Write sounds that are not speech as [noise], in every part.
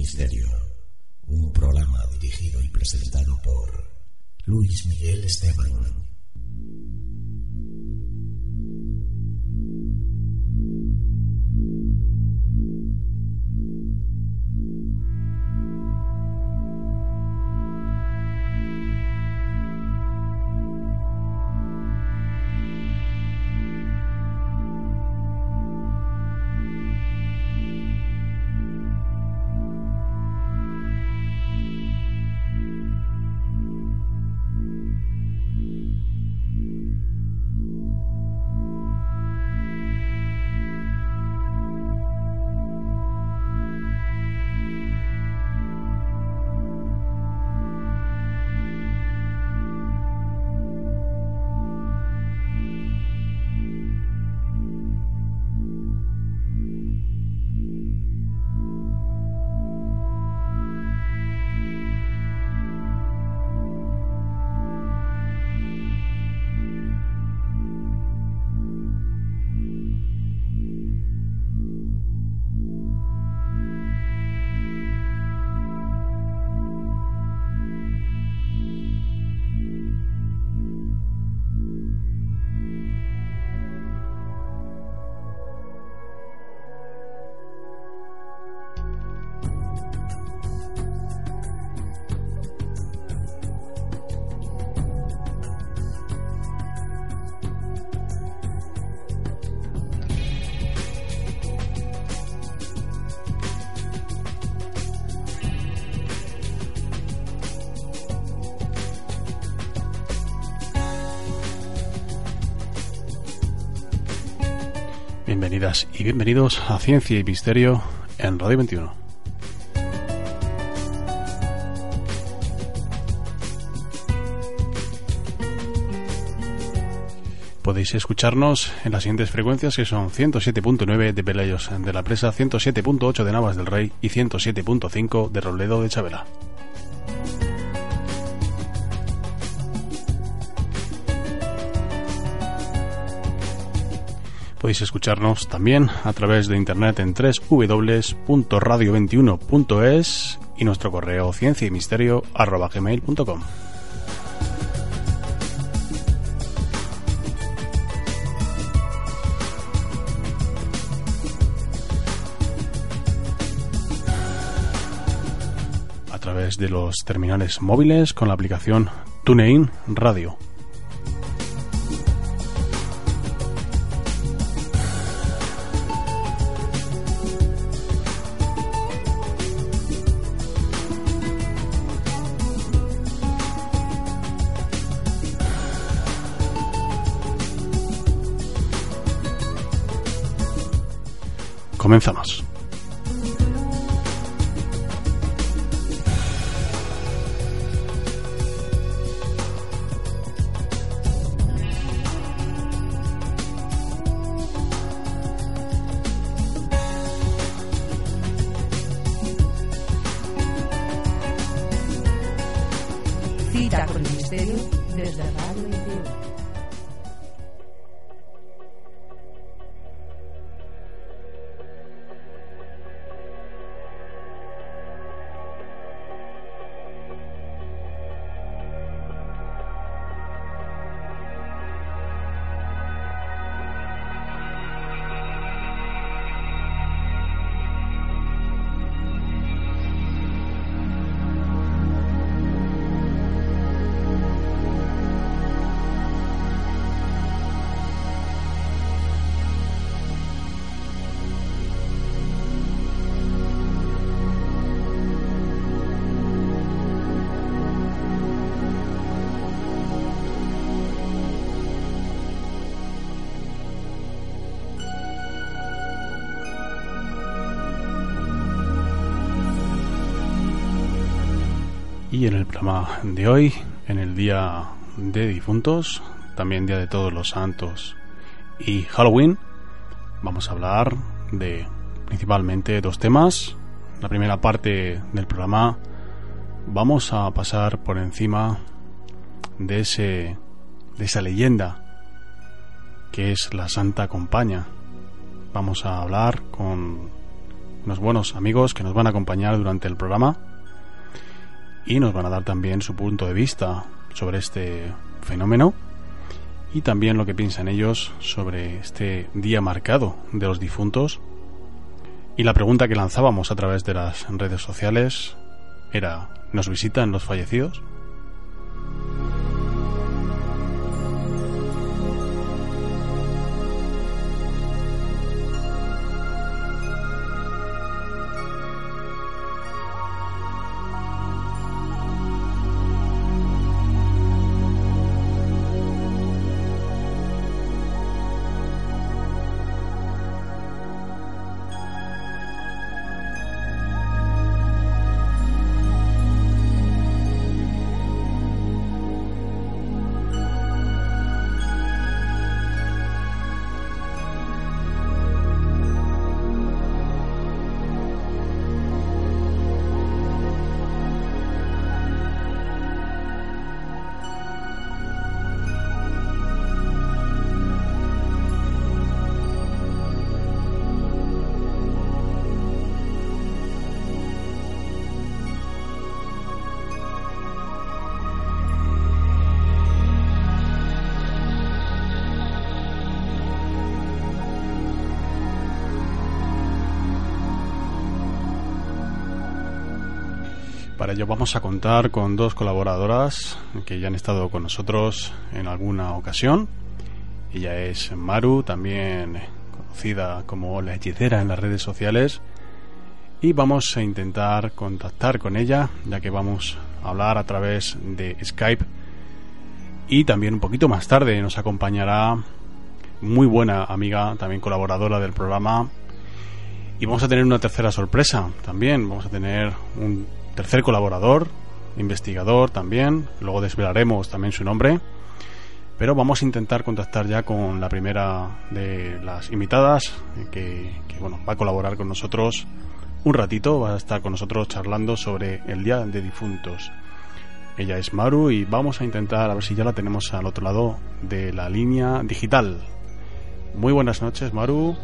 Misterio, un programa dirigido y presentado por Luis Miguel Esteban. Y bienvenidos a Ciencia y Misterio en Radio 21. Podéis escucharnos en las siguientes frecuencias que son 107.9 de Pelayos de la Presa, 107.8 de Navas del Rey y 107.5 de Robledo de Chabela. Podéis escucharnos también a través de internet en www.radio21.es y nuestro correo ciencia y misterio gmail.com. A través de los terminales móviles con la aplicación TuneIn Radio. Comenzamos. Y en el programa de hoy, en el Día de Difuntos, también Día de Todos los Santos y Halloween, vamos a hablar de principalmente dos temas. La primera parte del programa vamos a pasar por encima de ese de esa leyenda que es la Santa Compaña. Vamos a hablar con unos buenos amigos que nos van a acompañar durante el programa y nos van a dar también su punto de vista sobre este fenómeno y también lo que piensan ellos sobre este día marcado de los difuntos. Y la pregunta que lanzábamos a través de las redes sociales era, ¿nos visitan los fallecidos? Ello vamos a contar con dos colaboradoras que ya han estado con nosotros en alguna ocasión. Ella es Maru, también conocida como la hechicera en las redes sociales. Y vamos a intentar contactar con ella, ya que vamos a hablar a través de Skype. Y también un poquito más tarde nos acompañará muy buena amiga, también colaboradora del programa. Y vamos a tener una tercera sorpresa también. Vamos a tener un tercer colaborador, investigador también, luego desvelaremos también su nombre, pero vamos a intentar contactar ya con la primera de las invitadas que, bueno, va a colaborar con nosotros un ratito, va a estar con nosotros charlando sobre el Día de Difuntos. Ella es Maru y vamos a intentar a ver si ya la tenemos al otro lado de la línea digital. Muy buenas noches, Maru.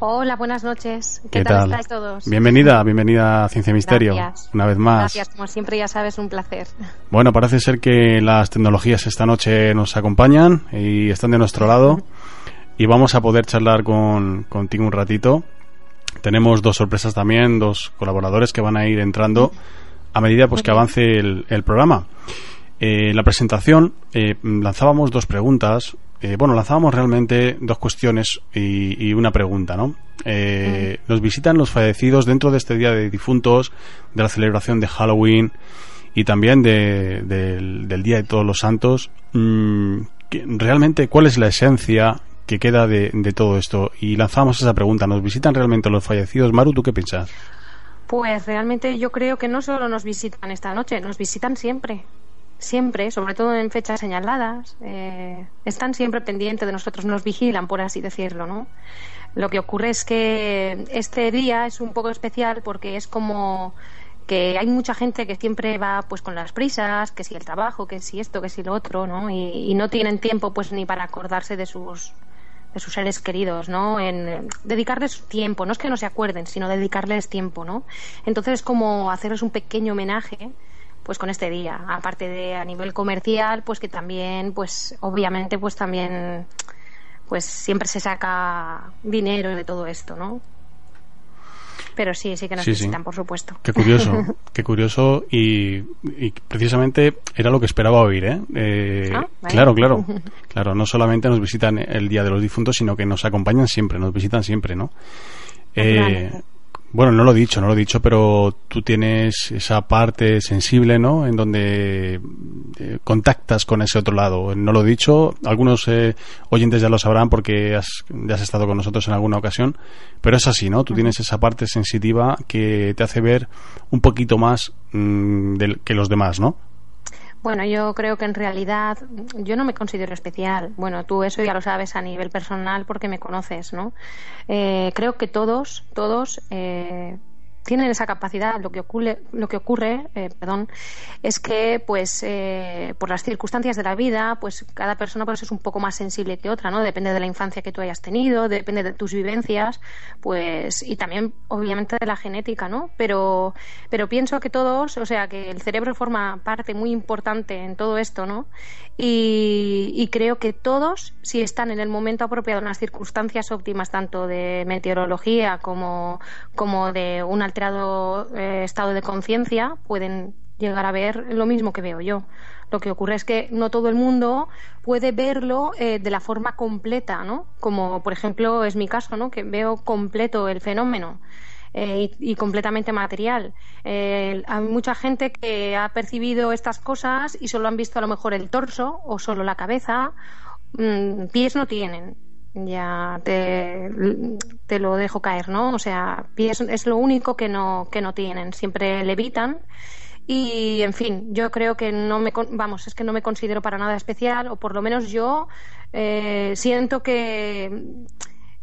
Hola, buenas noches. ¿Qué, tal, estáis todos? Bienvenida, bienvenida a Ciencia Misterio. Una vez más. Gracias, como siempre, ya sabes, un placer. Bueno, parece ser que las tecnologías esta noche nos acompañan y están de nuestro lado. Y vamos a poder charlar con, contigo un ratito. Tenemos dos sorpresas también, dos colaboradores que van a ir entrando a medida pues que avance el, programa. en la presentación eh, lanzábamos dos preguntas eh, bueno, lanzábamos realmente dos cuestiones y, una pregunta, ¿no? Eh, nos visitan los fallecidos dentro de este Día de Difuntos, de la celebración de Halloween y también del, Día de Todos los Santos. Mm, realmente, ¿cuál es la esencia que queda de, de, todo esto? Y lanzamos esa pregunta. ¿Nos visitan realmente los fallecidos? Maru, ¿tú qué piensas? Pues realmente yo creo que no solo nos visitan esta noche, nos visitan siempre siempre, sobre todo en fechas señaladas, eh, están siempre pendientes de nosotros, nos vigilan, por así decirlo, ¿no? Lo que ocurre es que este día es un poco especial porque es como que hay mucha gente que siempre va pues con las prisas, que si el trabajo, que si esto, que si lo otro, ¿no? Y, no tienen tiempo pues ni para acordarse de sus de sus seres queridos, ¿no? En dedicarles tiempo, no es que no se acuerden, sino dedicarles tiempo, ¿no? Entonces es como hacerles un pequeño homenaje pues con este día aparte de a nivel comercial pues que también pues obviamente pues también pues siempre se saca dinero de todo esto no pero sí, sí que nos necesitan, por supuesto. Qué curioso, [laughs] qué curioso y, precisamente era lo que esperaba oír, ¿eh? eh ah, claro, claro, [laughs] claro, no solamente nos visitan el Día de los Difuntos, sino que nos acompañan siempre, nos visitan siempre, ¿no? Eh, bueno, no lo he dicho, no lo he dicho, pero tú tienes esa parte sensible, ¿no? En donde eh, contactas con ese otro lado. No lo he dicho, algunos eh, oyentes ya lo sabrán porque has, ya has estado con nosotros en alguna ocasión, pero es así, ¿no? Tú tienes esa parte sensitiva que te hace ver un poquito más mm, que los demás, ¿no? Bueno, yo creo que en realidad yo no me considero especial. Bueno, tú eso ya lo sabes a nivel personal porque me conoces, ¿no? Eh, creo que todos, todos eh, tienen esa capacidad. Lo que ocurre, lo que ocurre eh, perdón, es que, pues, eh, por las circunstancias de la vida, pues cada persona pues, es un poco más sensible que otra, ¿no? Depende de la infancia que tú hayas tenido, depende de tus vivencias, pues, y también, obviamente, de la genética, ¿no? Pero, pero pienso que todos, o sea, que el cerebro forma parte muy importante en todo esto, ¿no? Y, y creo que todos, si están en el momento apropiado, en las circunstancias óptimas, tanto de meteorología como, como de un alterado eh, estado de conciencia, pueden llegar a ver lo mismo que veo yo. Lo que ocurre es que no todo el mundo puede verlo eh, de la forma completa, ¿no? Como, por ejemplo, es mi caso, ¿no? Que veo completo el fenómeno. Eh, y, completamente material. hay mucha gente que ha percibido estas cosas y solo han visto a lo mejor el torso o solo la cabeza. Mm, pies no tienen ya te, te, lo dejo caer, ¿no? O sea, pies es lo único que no, que no tienen, siempre levitan. Y, en fin, yo creo que no me, vamos, es que no me considero para nada especial, o por lo menos yo eh, siento que,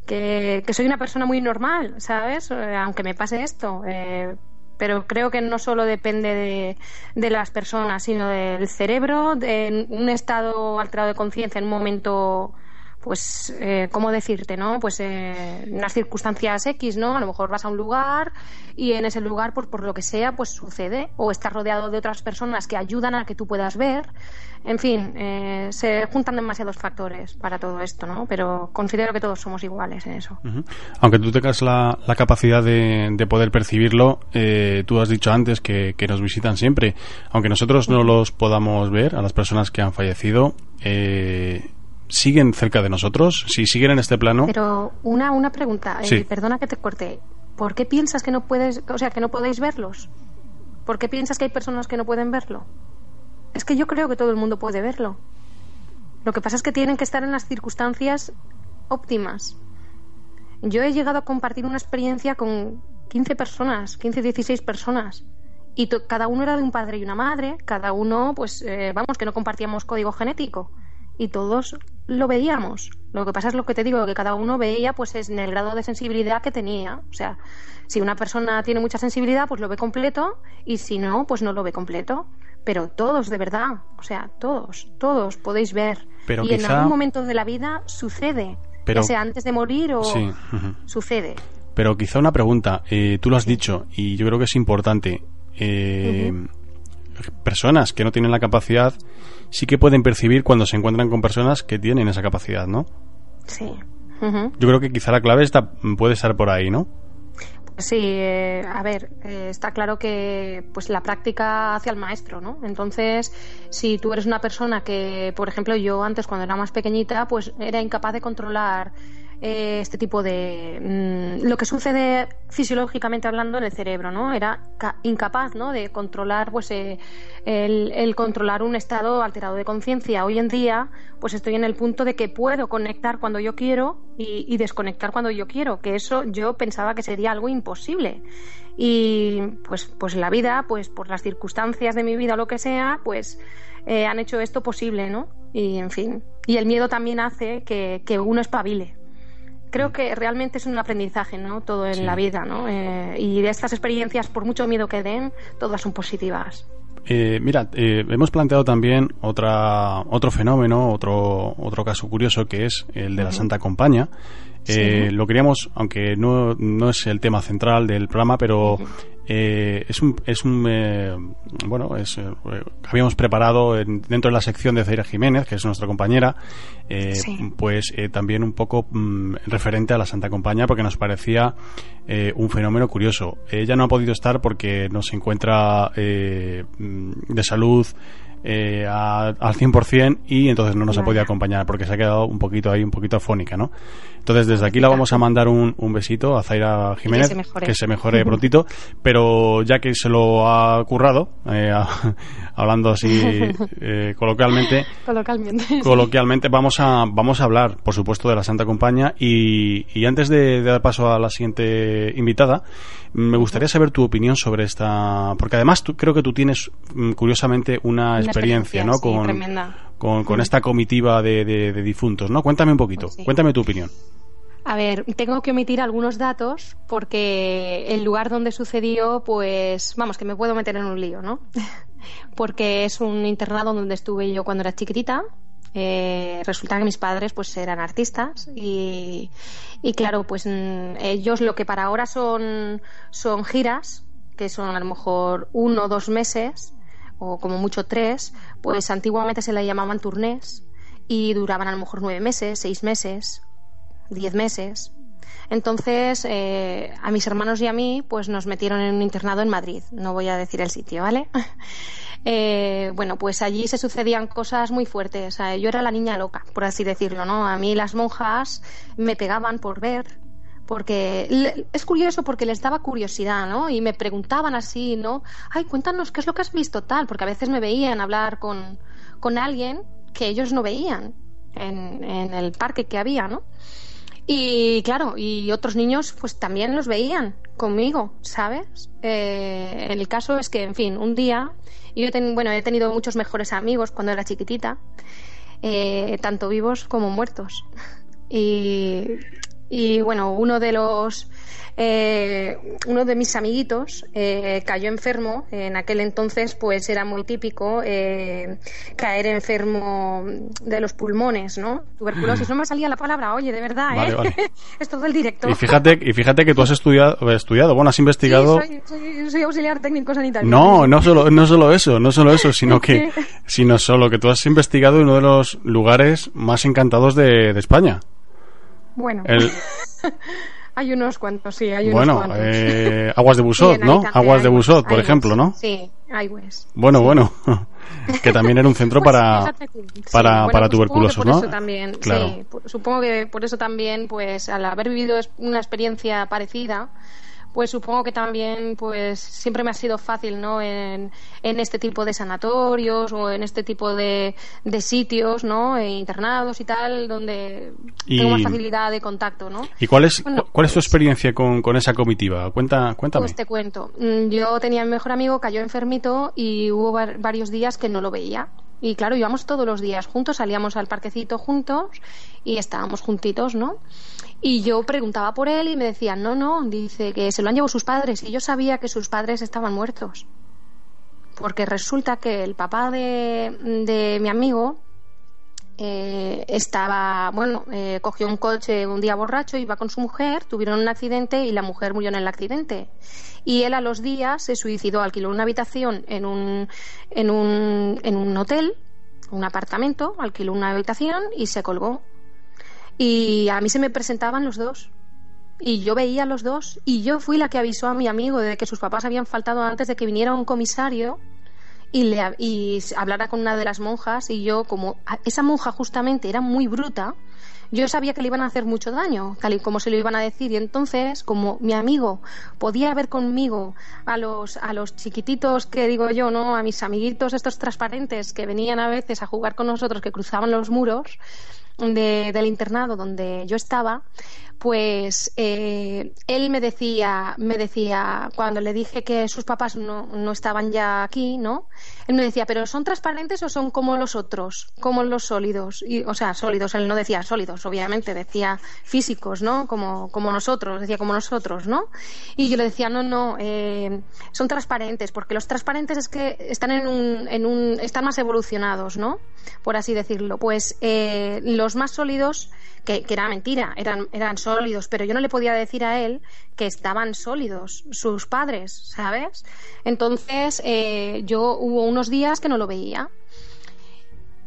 que, soy una persona muy normal, ¿sabes? Eh, aunque me pase esto. Eh, pero creo que no solo depende de, de, las personas, sino del cerebro, de un estado alterado de conciencia en un momento pues, eh, ¿cómo decirte, no? Pues eh, unas circunstancias X, ¿no? A lo mejor vas a un lugar y en ese lugar, pues por lo que sea, pues sucede. O estás rodeado de otras personas que ayudan a que tú puedas ver. En fin, eh, se juntan demasiados factores para todo esto, ¿no? Pero considero que todos somos iguales en eso. Aunque tú tengas la, la capacidad de, de, poder percibirlo, eh, tú has dicho antes que, que, nos visitan siempre. Aunque nosotros no los podamos ver, a las personas que han fallecido, eh, siguen cerca de nosotros, si siguen en este plano. Pero una, una pregunta, eh, perdona que te corte. ¿Por qué piensas que no puedes, o sea, que no podéis verlos? ¿Por qué piensas que hay personas que no pueden verlo? Es que yo creo que todo el mundo puede verlo. Lo que pasa es que tienen que estar en las circunstancias óptimas. Yo he llegado a compartir una experiencia con 15 personas, 15, 16 personas. Y cada uno era de un padre y una madre, cada uno, pues, eh, vamos, que no compartíamos código genético y todos lo veíamos. Lo que pasa es lo que te digo, que cada uno veía pues en el grado de sensibilidad que tenía. O sea, si una persona tiene mucha sensibilidad, pues lo ve completo y si no, pues no lo ve completo. Pero todos, de verdad, o sea, todos, todos podéis ver. y en algún momento de la vida sucede, ya sea antes de morir o sucede. Pero quizá una pregunta, eh, tú lo has dicho y yo creo que es importante. Eh, personas que no tienen la capacidad sí que pueden percibir cuando se encuentran con personas que tienen esa capacidad, ¿no? Sí. Yo creo que quizá la clave está, puede estar por ahí, ¿no? Sí, eh, a ver, eh, está claro que pues la práctica hacia el maestro, ¿no? Entonces, si tú eres una persona que, por ejemplo, yo antes cuando era más pequeñita, pues era incapaz de controlar eh, este tipo de mm, lo que sucede fisiológicamente hablando en el cerebro no era incapaz ¿no? de controlar pues eh, el, controlar un estado alterado de conciencia. Hoy en día pues estoy en el punto de que puedo conectar cuando yo quiero y, desconectar cuando yo quiero que eso yo pensaba que sería algo imposible. Y pues pues la vida pues por las circunstancias de mi vida o lo que sea pues eh, han hecho esto posible no y en fin. Y el miedo también hace que, que uno espabile creo que realmente es un aprendizaje, ¿no? Todo en la vida, ¿no? Eh, y de estas experiencias, por mucho miedo que den, todas son positivas. Eh, mira, eh, hemos planteado también otra, otro fenómeno, otro, otro caso curioso que es el de la Santa Compañía. Lo queríamos, aunque no, no es el tema central del programa, pero eh, es un, es un eh, bueno, es, eh, habíamos preparado dentro de la sección de Zaira Jiménez, que es nuestra compañera, pues también un poco mm, referente a la Santa Compañía, porque nos parecía un fenómeno curioso. Ella no ha podido estar porque no se encuentra mm, de salud eh, al 100% y entonces no nos ha podido acompañar porque se ha quedado un poquito ahí, un poquito afónica, ¿no? Entonces desde aquí la vamos a mandar un, un besito a Zaira Jiménez, que se mejore, prontito, pero ya que se lo ha currado, eh, [laughs] hablando así [laughs] eh, coloquialmente, coloquialmente, vamos a vamos a hablar, por supuesto, de la Santa Compañía y, y antes de, de dar paso a la siguiente invitada, me gustaría saber tu opinión sobre esta, porque además tú, creo que tú tienes mm, curiosamente una, experiencia, ¿no? con, con, esta comitiva de, de, difuntos, ¿no? Cuéntame un poquito, cuéntame tu opinión. A ver, tengo que omitir algunos datos porque el lugar donde sucedió, pues, vamos, que me puedo meter en un lío, ¿no? [laughs] porque es un internado donde estuve yo cuando era chiquitita. Eh, resulta que mis padres pues eran artistas y, claro pues mm, ellos lo que para ahora son son giras que son a lo mejor uno o dos meses o como mucho tres pues antiguamente se le llamaban turnés y duraban a lo mejor nueve meses seis meses diez meses. Entonces, eh, a mis hermanos y a mí, pues nos metieron en un internado en Madrid. No voy a decir el sitio, ¿vale? [laughs] Eh, bueno, pues allí se sucedían cosas muy fuertes. yo era la niña loca, por así decirlo, ¿no? A mí las monjas me pegaban por ver, porque es curioso porque les daba curiosidad, ¿no? Y me preguntaban así, ¿no? Ay, cuéntanos qué es lo que has visto tal, porque a veces me veían hablar con, con alguien que ellos no veían en, en el parque que había, ¿no? Y claro, y otros niños pues también los veían conmigo, ¿sabes? Eh, el caso es que, en fin, un día, yo bueno, he tenido muchos mejores amigos cuando era chiquitita, eh, tanto vivos como muertos. [laughs] Y, y bueno, uno de los eh, uno de mis amiguitos eh, cayó enfermo. En aquel entonces, pues era muy típico eh, caer enfermo de los pulmones, ¿no? Tuberculosis. No me salía la palabra, oye, de verdad, ¿eh? [laughs] es todo el directo. Y fíjate, y fíjate que tú has estudiado, estudiado bueno, has investigado. Sí, soy, auxiliar técnico sanitario. No, no solo, no solo eso, no solo eso, sino [laughs] que, sino solo que tú has investigado en uno de los lugares más encantados de, de España. Bueno. [laughs] Hay unos cuantos, sí, hay unos bueno, cuantos. Eh, aguas de [laughs] Busot, ¿no? Aguas de Busot, por ejemplo, ¿no? Sí, Aguas. Bueno, bueno. [laughs] que también era un centro pues para, para, para pues tuberculosos, ¿no? también, claro. sí, supongo que por eso también, pues al haber vivido una experiencia parecida, pues supongo que también pues siempre me ha sido fácil no en, este tipo de sanatorios o en este tipo de, de sitios no e internados y tal donde tengo más facilidad de contacto no y cuál es cuál es tu experiencia con, con, esa comitiva cuenta cuéntame. Pues te cuento. Mm, yo tenía mi mejor amigo cayó enfermito y hubo varios días que no lo veía. Y claro, íbamos todos los días juntos, salíamos al parquecito juntos y estábamos juntitos, ¿no? Y yo preguntaba por él y me decían, no, no, dice que se lo han llevado sus padres. Y yo sabía que sus padres estaban muertos. Porque resulta que el papá de, de mi amigo eh, estaba, bueno, eh, cogió un coche un día borracho, iba con su mujer, tuvieron un accidente y la mujer murió en el accidente. Y él a los días se suicidó, alquiló una habitación en un, en un, en un hotel, un apartamento, alquiló una habitación y se colgó. Y a mí se me presentaban los dos. Y yo veía a los dos. Y yo fui la que avisó a mi amigo de que sus papás habían faltado antes de que viniera un comisario y, le, y hablara con una de las monjas. Y yo, como esa monja justamente era muy bruta, yo sabía que le iban a hacer mucho daño, tal y como se lo iban a decir. Y entonces, como mi amigo podía ver conmigo a los, a los chiquititos que digo yo, ¿no? A mis amiguitos estos transparentes que venían a veces a jugar con nosotros, que cruzaban los muros, del internado donde yo estaba, pues eh, él me decía, me decía, cuando le dije que sus papás no, no, estaban ya aquí, ¿no? Él me decía, pero ¿son transparentes o son como los otros, como los sólidos? Y, o sea, sólidos, él no decía sólidos, obviamente, decía físicos, ¿no? Como, como nosotros, decía como nosotros, ¿no? Y yo le decía, no, no, eh, son transparentes, porque los transparentes es que están en un, en un, están más evolucionados, ¿no? Por así decirlo. Pues eh, los más sólidos que, era mentira, eran, eran sólidos, pero yo no le podía decir a él que estaban sólidos sus padres, ¿sabes? Entonces eh, yo hubo unos días que no lo veía.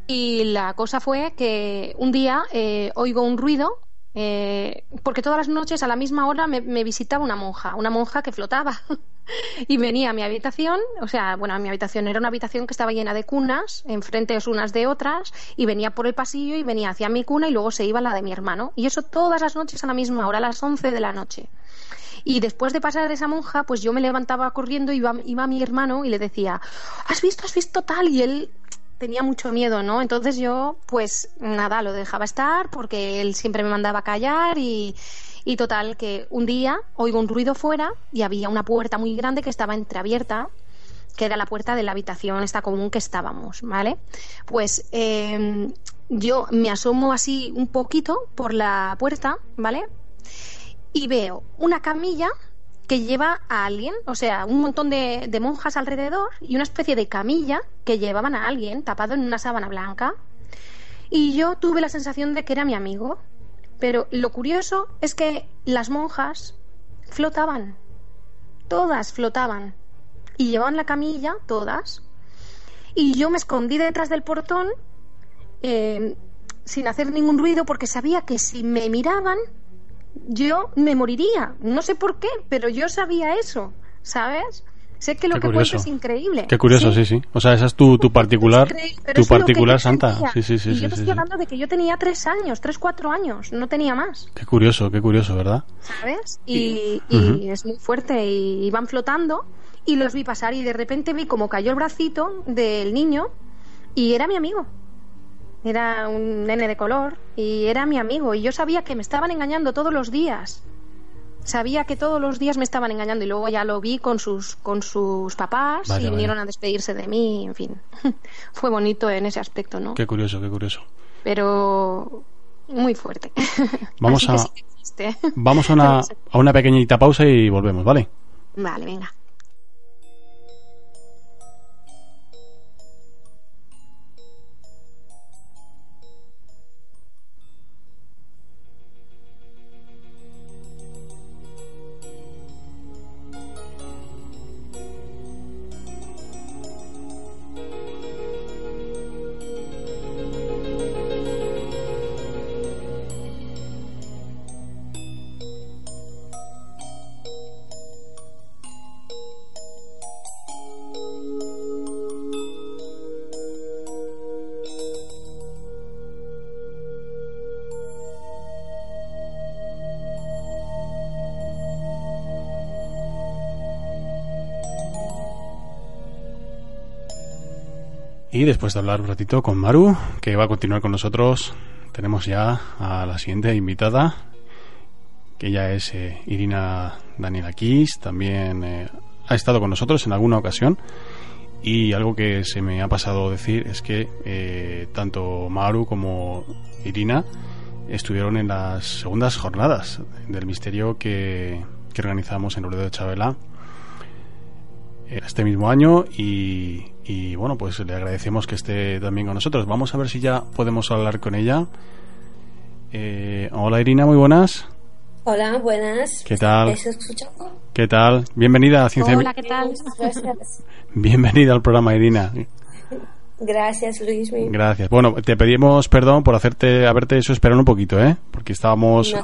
Y la cosa fue que un día eh, oigo un ruido eh, porque todas las noches a la misma hora me, visitaba una monja, una monja que flotaba. [laughs] y venía a mi habitación, o sea, bueno, mi habitación era una habitación que estaba llena de cunas, enfrente unas de otras, y venía por el pasillo y venía hacia mi cuna y luego se iba a la de mi hermano. Y eso todas las noches a la misma hora, a las 11 de la noche. Y después de pasar esa monja, pues yo me levantaba corriendo, iba, iba a mi hermano y le decía, ¿has visto, has visto tal? Y él tenía mucho miedo, ¿no? Entonces yo, pues nada, lo dejaba estar porque él siempre me mandaba a callar y, y total que un día oigo un ruido fuera y había una puerta muy grande que estaba entreabierta que era la puerta de la habitación esta común que estábamos, ¿vale? Pues em, yo me asomo así un poquito por la puerta, ¿vale? y veo una camilla que lleva a alguien, o sea, un montón de, monjas alrededor y una especie de camilla que llevaban a alguien tapado en una sábana blanca. Y yo tuve la sensación de que era mi amigo. Pero lo curioso es que las monjas flotaban. Todas flotaban. Y llevaban la camilla, todas. Y yo me escondí detrás del portón eh, sin hacer ningún ruido porque sabía que si me miraban yo me moriría. No sé por qué, pero yo sabía eso, ¿sabes? Sé que lo que cuento es increíble. Qué curioso, sí, sí. O sea, esa es tu, tu particular, tu particular santa. Sí, sí, sí. Y yo te estoy hablando de que yo tenía tres años, tres, cuatro años, no tenía más. Qué curioso, qué curioso, ¿verdad? ¿Sabes? Y, es muy fuerte y iban flotando y los vi pasar y de repente vi como cayó el bracito del niño y era mi amigo. Era un nene de color y era mi amigo y yo sabía que me estaban engañando todos los días. Sabía que todos los días me estaban engañando y luego ya lo vi con sus con sus papás y vinieron a despedirse de mí, en fin. [laughs] Fue bonito en ese aspecto, ¿no? Qué curioso, qué curioso. Pero muy fuerte. [laughs] Vamos a Vamos a una, [laughs] a una pequeñita pausa y volvemos, ¿vale? Vale, venga. Y después de hablar un ratito con Maru, que va a continuar con nosotros, tenemos ya a la siguiente invitada, que ya es eh, Irina Daniela Kiss, también eh, ha estado con nosotros en alguna ocasión. Y algo que se me ha pasado decir es que eh, tanto Maru como Irina estuvieron en las segundas jornadas del misterio que, que organizamos en Loredo de Chabela este mismo año y, y bueno, pues le agradecemos que esté también con nosotros. Vamos a ver si ya podemos hablar con ella. Eh, hola Irina, muy buenas. Hola, buenas. ¿Qué tal? ¿Qué tal? Bienvenida a Ciencia Hola, ¿qué tal? Gracias. [laughs] Bienvenida al programa, Irina. Gracias, Luis. Gracias. Bueno, te pedimos perdón por hacerte haberte eso esperado un poquito, ¿eh? Porque estábamos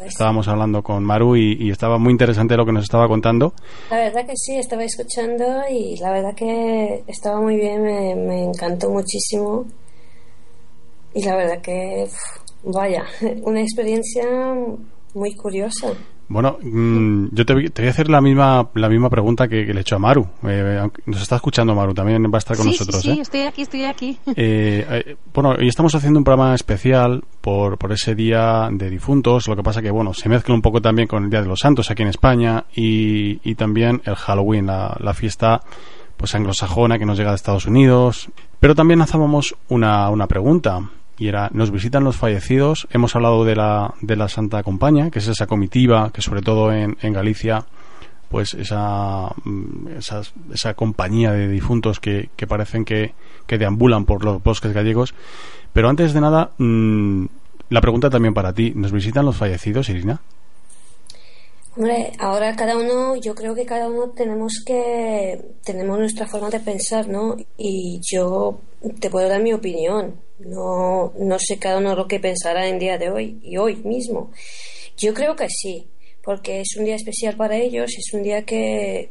Estábamos hablando con Maru y, estaba muy interesante lo que nos estaba contando. La verdad que sí, estaba escuchando y la verdad que estaba muy bien, me, encantó muchísimo. Y la verdad que, vaya, [laughs] una experiencia muy curiosa. Bueno, mm, yo te, voy a hacer la misma la misma pregunta que, le he hecho a Maru. Eh, nos está escuchando Maru, también va a estar con nosotros. Sí, sí, ¿eh? estoy aquí, estoy aquí. [laughs] Eh, bueno, hoy estamos haciendo un programa especial por, por ese día de difuntos. Lo que pasa que, bueno, se mezcla un poco también con el Día de los Santos aquí en España y, y también el Halloween, la, la fiesta pues anglosajona que nos llega de Estados Unidos. Pero también lanzábamos una, una pregunta y era nos visitan los fallecidos. Hemos hablado de la de la Santa Compañía que es esa comitiva que sobre todo en, en Galicia pues esa, mm, esa, esa compañía de difuntos que, que parecen que, que, deambulan por los bosques gallegos. Pero antes de nada mmm, la pregunta también para ti. ¿nos visitan los fallecidos Irina? Hombre, ahora cada uno, yo creo que cada uno tenemos que, tenemos nuestra forma de pensar, ¿no? Y yo te puedo dar mi opinión. No, no sé cada uno lo que pensará en día de hoy y hoy mismo. Yo creo que sí, porque es un día especial para ellos, es un día que,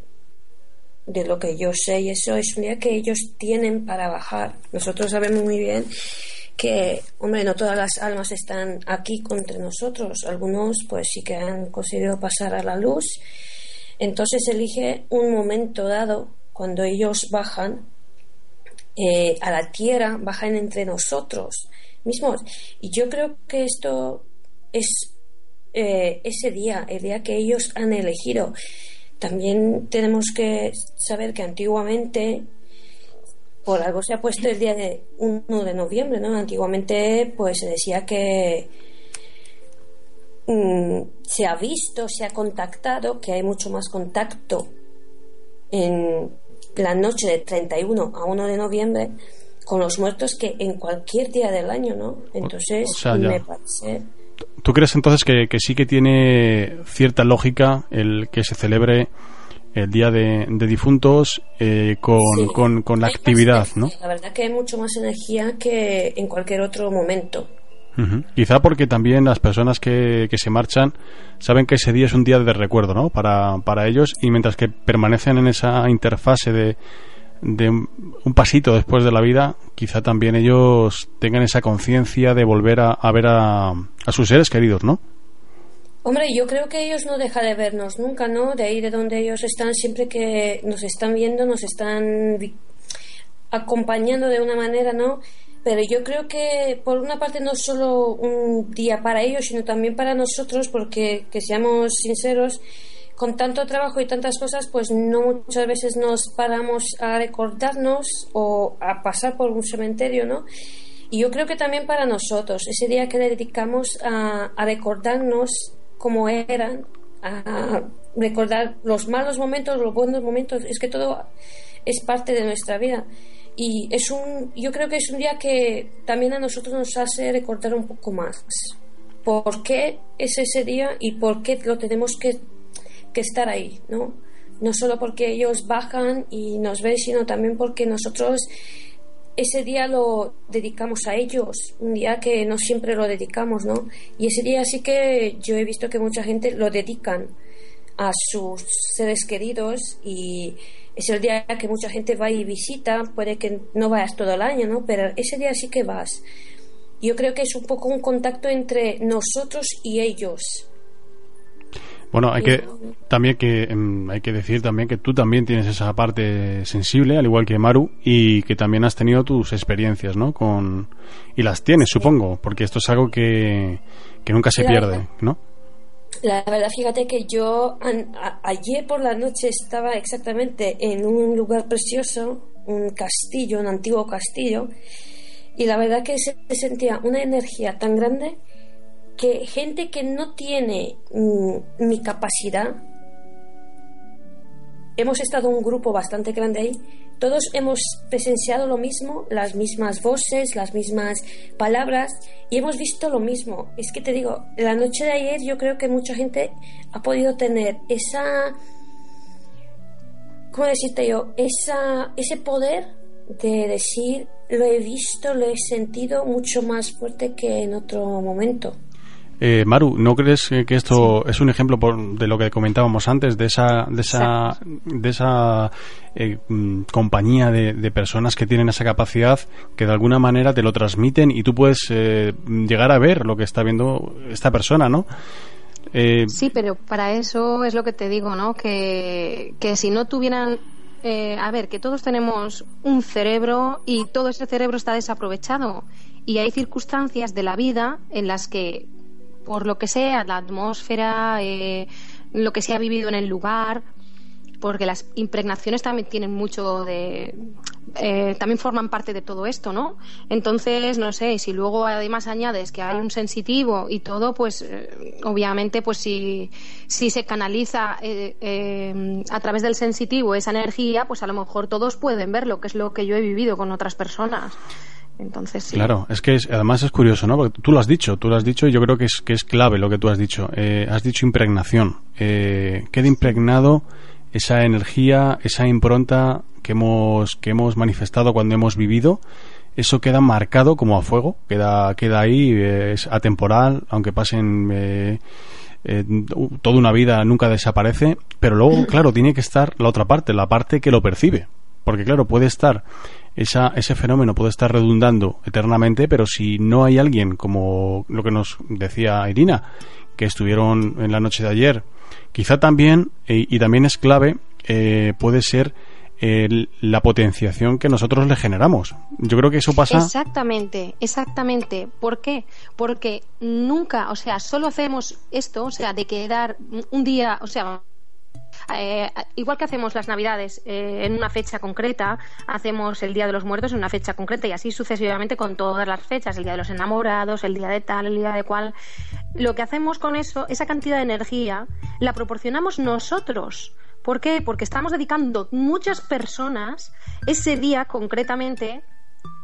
de lo que yo sé y eso, es un día que ellos tienen para bajar. Nosotros sabemos muy bien que, hombre, no todas las almas están aquí contra nosotros. Algunos, pues sí que han conseguido pasar a la luz. Entonces elige un momento dado, cuando ellos bajan, eh, a la tierra, bajan entre nosotros mismos. Y yo creo que esto es eh, ese día, el día que ellos han elegido. También tenemos que saber que antiguamente por algo se ha puesto el día de 1 de noviembre, ¿no? Antiguamente pues se decía que mm, se ha visto, se ha contactado, que hay mucho más contacto en la noche de 31 a 1 de noviembre con los muertos que en cualquier día del año, ¿no? Entonces, me parece... ¿Tú crees entonces que, sí que tiene cierta lógica el que se celebre el Día de, Difuntos eh, con, con, la actividad, ¿no? La verdad que hay mucho más energía que en cualquier otro momento. Quizá porque también las personas que, que, se marchan saben que ese día es un día de recuerdo, ¿no? Para, para ellos y mientras que permanecen en esa interfase de, de un pasito después de la vida, quizá también ellos tengan esa conciencia de volver a, ver a, a, sus seres queridos, ¿no? Hombre, yo creo que ellos no dejan de vernos nunca, ¿no? De ahí de donde ellos están, siempre que nos están viendo, nos están acompañando de una manera, ¿no? Pero yo creo que por una parte no solo un día para ellos, sino también para nosotros, porque que seamos sinceros, con tanto trabajo y tantas cosas, pues no muchas veces nos paramos a recordarnos o a pasar por un cementerio, ¿no? Y yo creo que también para nosotros, ese día que dedicamos a recordarnos cómo eran, recordar los malos momentos, los buenos momentos, es que todo es parte de nuestra vida. Y es un, yo creo que es un día que también a nosotros nos hace recordar un poco más por qué es ese día y por qué lo tenemos que que estar ahí, ¿no? No solo porque ellos bajan y nos ven, sino también porque nosotros ese día lo dedicamos a ellos, un día que no siempre lo dedicamos, ¿no? Y ese día sí que yo he visto que mucha gente lo dedican a sus seres queridos y es el día que mucha gente va y visita, puede que no vayas todo el año, ¿no? Pero ese día sí que vas. Yo creo que es un poco un contacto entre nosotros y ellos bueno, hay que también que em, hay que decir también que tú también tienes esa parte sensible, al igual que Maru, y que también has tenido tus experiencias, ¿no? Con y las tienes, supongo, porque esto es algo que, nunca se pierde, ¿no? La verdad, fíjate que yo ayer por la noche estaba exactamente en un lugar precioso, un castillo, un antiguo castillo, y la verdad que se sentía una energía tan grande que gente que no tiene mm, mi capacidad, hemos estado un grupo bastante grande ahí, todos hemos presenciado lo mismo, las mismas voces, las mismas palabras y hemos visto lo mismo. Es que te digo, la noche de ayer yo creo que mucha gente ha podido tener esa, ¿cómo decirte yo? Esa, ese poder de decir, lo he visto, lo he sentido mucho más fuerte que en otro momento. Eh, Maru, ¿no crees que esto es un ejemplo de lo que comentábamos antes, de esa, de esa, de esa eh, mm, compañía de, personas que tienen esa capacidad que de alguna manera te lo transmiten y tú puedes eh, llegar a ver lo que está viendo esta persona, ¿no? sí, pero para eso es lo que te digo, ¿no? Que, que si no tuvieran a ver, que todos tenemos un cerebro y todo ese cerebro está desaprovechado. Y hay circunstancias de la vida en las que por lo que sea, la atmósfera, eh, lo que se ha vivido en el lugar, porque las impregnaciones también tienen mucho de. Eh, también forman parte de todo esto, ¿no? Entonces, no sé, si luego además añades que hay un sensitivo y todo, pues eh, obviamente, pues si, si se canaliza a través del sensitivo esa energía, pues a lo mejor todos pueden verlo, que es lo que yo he vivido con otras personas. Claro, es que además es curioso, ¿no? Porque tú lo has dicho, tú lo has dicho y yo creo que es, que es clave lo que tú has dicho. Eh, has dicho impregnación. Eh, queda impregnado esa energía, esa impronta que hemos, que hemos manifestado cuando hemos vivido. Eso queda marcado como a fuego, queda, queda ahí, es atemporal, aunque pasen eh, toda una vida, nunca desaparece. Pero luego, claro, tiene que estar la otra parte, la parte que lo percibe. Porque claro, puede estar esa, ese fenómeno puede estar redundando eternamente, pero si no hay alguien, como lo que nos decía Irina, que estuvieron en la noche de ayer, quizá también, eh, y también es clave, eh, puede ser la potenciación que nosotros le generamos. Yo creo que eso pasa. Exactamente, exactamente. ¿Por qué? Porque nunca, o sea, solo hacemos esto, o sea, de quedar un día, o sea, eh, igual que hacemos las Navidades eh, en una fecha concreta, hacemos el Día de los Muertos en una fecha concreta y así sucesivamente con todas las fechas, el Día de los Enamorados, el Día de tal, el Día de cual. lo que hacemos con eso, esa cantidad de energía, la proporcionamos nosotros. ¿Por qué? Porque estamos dedicando muchas personas ese día concretamente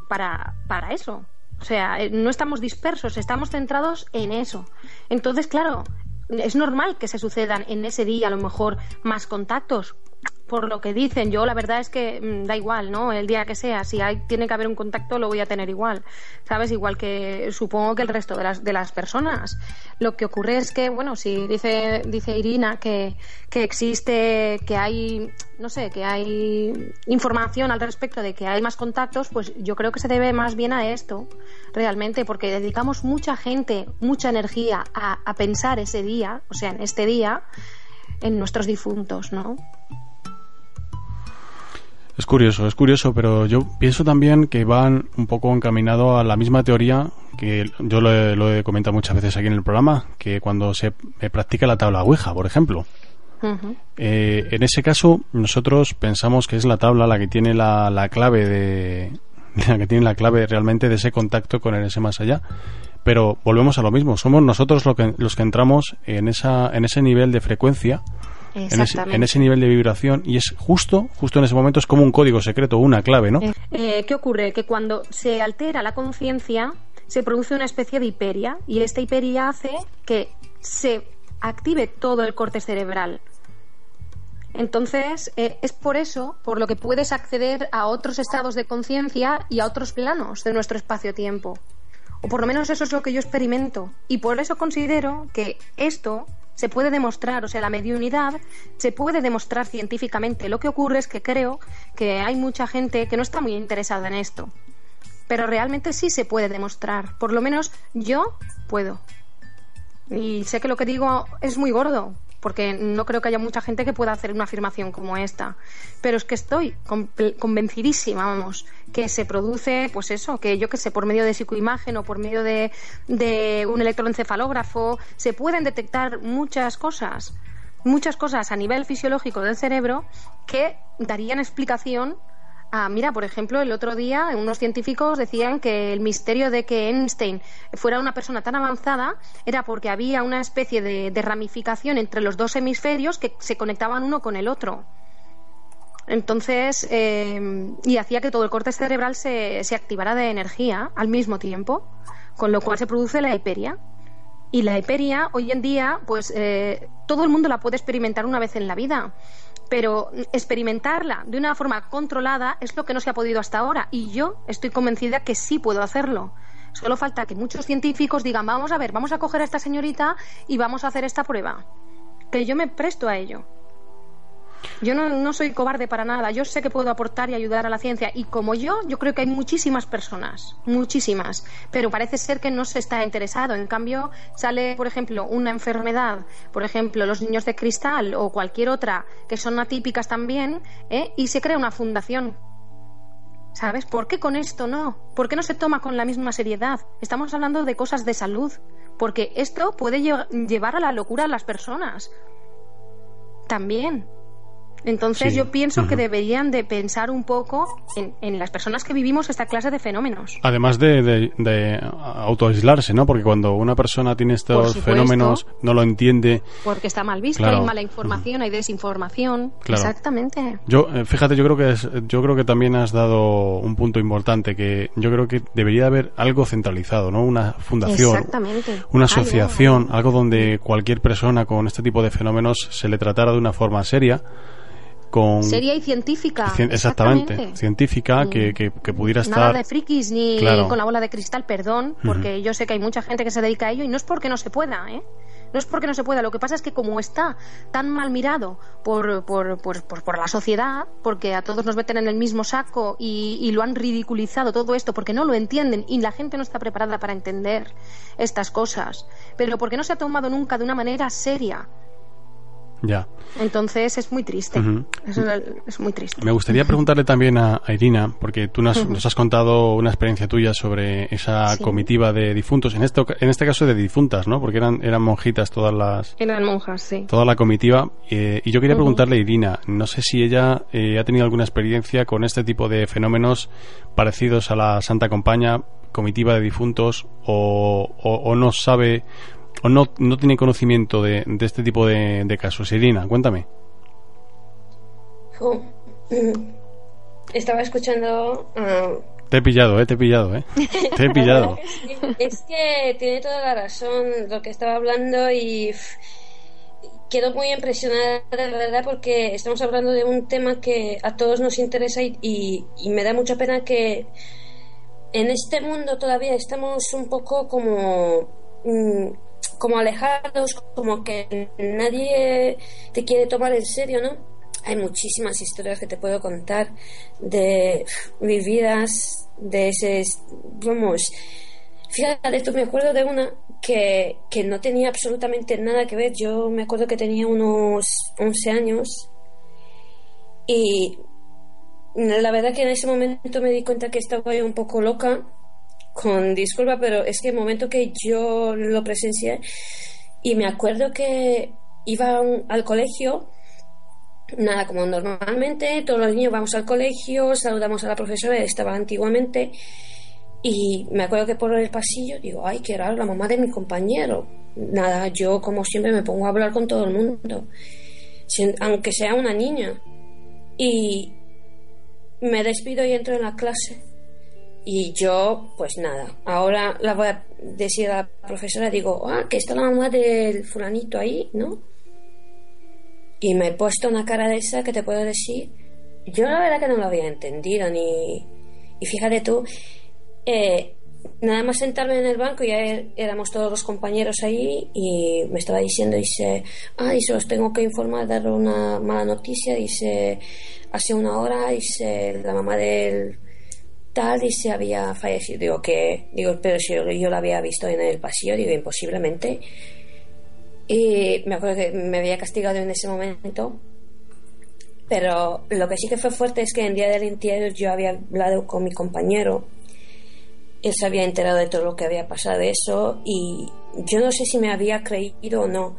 para, para eso. O sea, eh, no estamos dispersos, estamos centrados en eso. Entonces, claro, es normal que se sucedan en ese día a lo mejor más contactos, por lo que dicen. Yo la verdad es que mm, da igual, ¿no? El día que sea, si hay, tiene que haber un contacto, lo voy a tener igual, ¿sabes? Igual que supongo que el resto de las, de las personas. Lo que ocurre es que, bueno, si dice, dice Irina que, que existe, que hay, no sé, que hay información al respecto de que hay más contactos, pues yo creo que se debe más bien a esto, realmente, porque dedicamos mucha gente, mucha energía a, a pensar ese día, o sea, en este día, en nuestros difuntos, ¿no? Es curioso, es curioso, pero yo pienso también que van un poco encaminado a la misma teoría que yo lo he, comentado muchas veces aquí en el programa, que cuando se practica la tabla Ouija, por ejemplo. Eh, en ese caso, nosotros pensamos que es la tabla la que tiene la, la clave de [laughs] la que tiene la clave realmente de ese contacto con el ese más allá. Pero volvemos a lo mismo, somos nosotros lo que, los que entramos en esa en ese nivel de frecuencia en ese, nivel de vibración y es justo, justo en ese momento es como un código secreto, una clave, ¿no? Eh, eh, ¿Qué ocurre? Que cuando se altera la conciencia se produce una especie de hiperia y esta hiperia hace que se active todo el corte cerebral. Entonces, eh, es por eso por lo que puedes acceder a otros estados de conciencia y a otros planos de nuestro espacio-tiempo. O por lo menos eso es lo que yo experimento. Y por eso considero que esto se puede demostrar, o sea, la mediunidad se puede demostrar científicamente. Lo que ocurre es que creo que hay mucha gente que no está muy interesada en esto. Pero realmente sí se puede demostrar. Por lo menos yo puedo. Y sé que lo que digo es muy gordo, porque no creo que haya mucha gente que pueda hacer una afirmación como esta. Pero es que estoy convencidísima, vamos, que se produce, pues eso, que yo que sé, por medio de psicoimagen o por medio de, de un electroencefalógrafo, se pueden detectar muchas cosas, muchas cosas a nivel fisiológico del cerebro que darían explicación Ah, mira, por ejemplo, el otro día unos científicos decían que el misterio de que Einstein fuera una persona tan avanzada era porque había una especie de, ramificación entre los dos hemisferios que se conectaban uno con el otro. Entonces, eh, y hacía que todo el corte cerebral se, se activara de energía al mismo tiempo, con lo cual se produce la hiperia. Y la hiperia, hoy en día, pues eh, todo el mundo la puede experimentar una vez en la vida pero experimentarla de una forma controlada es lo que no se ha podido hasta ahora y yo estoy convencida que sí puedo hacerlo. Solo falta que muchos científicos digan, vamos a ver, vamos a coger a esta señorita y vamos a hacer esta prueba. Que yo me presto a ello. Yo no, soy cobarde para nada, yo sé que puedo aportar y ayudar a la ciencia y como yo, yo creo que hay muchísimas personas, muchísimas, pero parece ser que no se está interesado. En cambio, sale, por ejemplo, una enfermedad, por ejemplo, los niños de cristal o cualquier otra que son atípicas también, ¿eh? y se crea una fundación. ¿Sabes? ¿Por qué con esto no? ¿Por qué no se toma con la misma seriedad? Estamos hablando de cosas de salud, porque esto puede llevar a la locura a las personas. También. Entonces yo pienso que deberían de pensar un poco en, las personas que vivimos esta clase de fenómenos. Además de, de, autoaislarse, ¿no? Porque cuando una persona tiene estos fenómenos no lo entiende. Porque está mal visto, hay mala información, hay desinformación. Exactamente. Yo, eh, fíjate, yo creo que yo creo que también has dado un punto importante que yo creo que debería haber algo centralizado, ¿no? Una fundación, una asociación, algo donde cualquier persona con este tipo de fenómenos se le tratara de una forma seria con... Seria y científica. exactamente, científica, que, que, pudiera estar... Nada de frikis ni con la bola de cristal, perdón, porque yo sé que hay mucha gente que se dedica a ello y no es porque no se pueda, ¿eh? No es porque no se pueda, lo que pasa es que como está tan mal mirado por, por, por, por, la sociedad, porque a todos nos meten en el mismo saco y, y, lo han ridiculizado todo esto, porque no lo entienden y la gente no está preparada para entender estas cosas, pero porque no se ha tomado nunca de una manera seria ya. Entonces es muy triste. es, muy triste. Me gustaría preguntarle también a, Irina, porque tú nos, has contado una experiencia tuya sobre esa comitiva de difuntos, en este, en este caso de difuntas, ¿no? Porque eran, eran monjitas todas las... Eran monjas, sí. Toda la comitiva. Eh, y yo quería preguntarle a Irina, no sé si ella eh, ha tenido alguna experiencia con este tipo de fenómenos parecidos a la Santa Compañía, comitiva de difuntos, o, o no sabe o no, no tiene conocimiento de, de este tipo de, de casos? Irina, cuéntame. Oh, estaba escuchando... Ah, te he pillado, ¿eh? Te he pillado, ¿eh? Te he [laughs] pillado. es que tiene toda la razón lo que estaba hablando y quedo muy impresionada de verdad porque estamos hablando de un tema que a todos nos interesa y, y, me da mucha pena que en este mundo todavía estamos un poco como mm, como alejados como que nadie te quiere tomar en serio no hay muchísimas historias que te puedo contar de vividas de ese vamos fíjate tú me acuerdo de una que, que no tenía absolutamente nada que ver. Yo me acuerdo que tenía unos 11 años y la verdad que en ese momento me di cuenta que estaba un poco loca con disculpa pero es que el momento que yo lo presencié y me acuerdo que iba al colegio nada, como normalmente, todos los niños vamos al colegio, saludamos a la profesora, estaba antiguamente, y me acuerdo que por el pasillo digo, ay, qué raro, la mamá de mi compañero. Nada, yo como siempre me pongo a hablar con todo el mundo, aunque sea una niña. Y me despido y entro en la clase. Y yo, pues nada, ahora la voy a decir a la profesora, digo, ah, que está la mamá del fulanito ahí, ¿no? Y me he puesto una cara de esa que te puedo decir. Yo la verdad que no lo había entendido, ni. Y fíjate tú, eh, nada más sentarme en el banco, ya er, éramos todos los compañeros ahí y me estaba diciendo, dice, ah, dice, os tengo que informar, dar una mala noticia, dice, hace una hora, dice, la mamá del tal, dice, había fallecido. Digo, que, digo, pero si yo la había visto en el pasillo, digo, imposiblemente. Y me acuerdo que me había castigado en ese momento. Pero lo que sí que fue fuerte es que en Día del Entierro yo había hablado con mi compañero. Él se había enterado de todo lo que había pasado de eso y yo no sé si me había creído o no.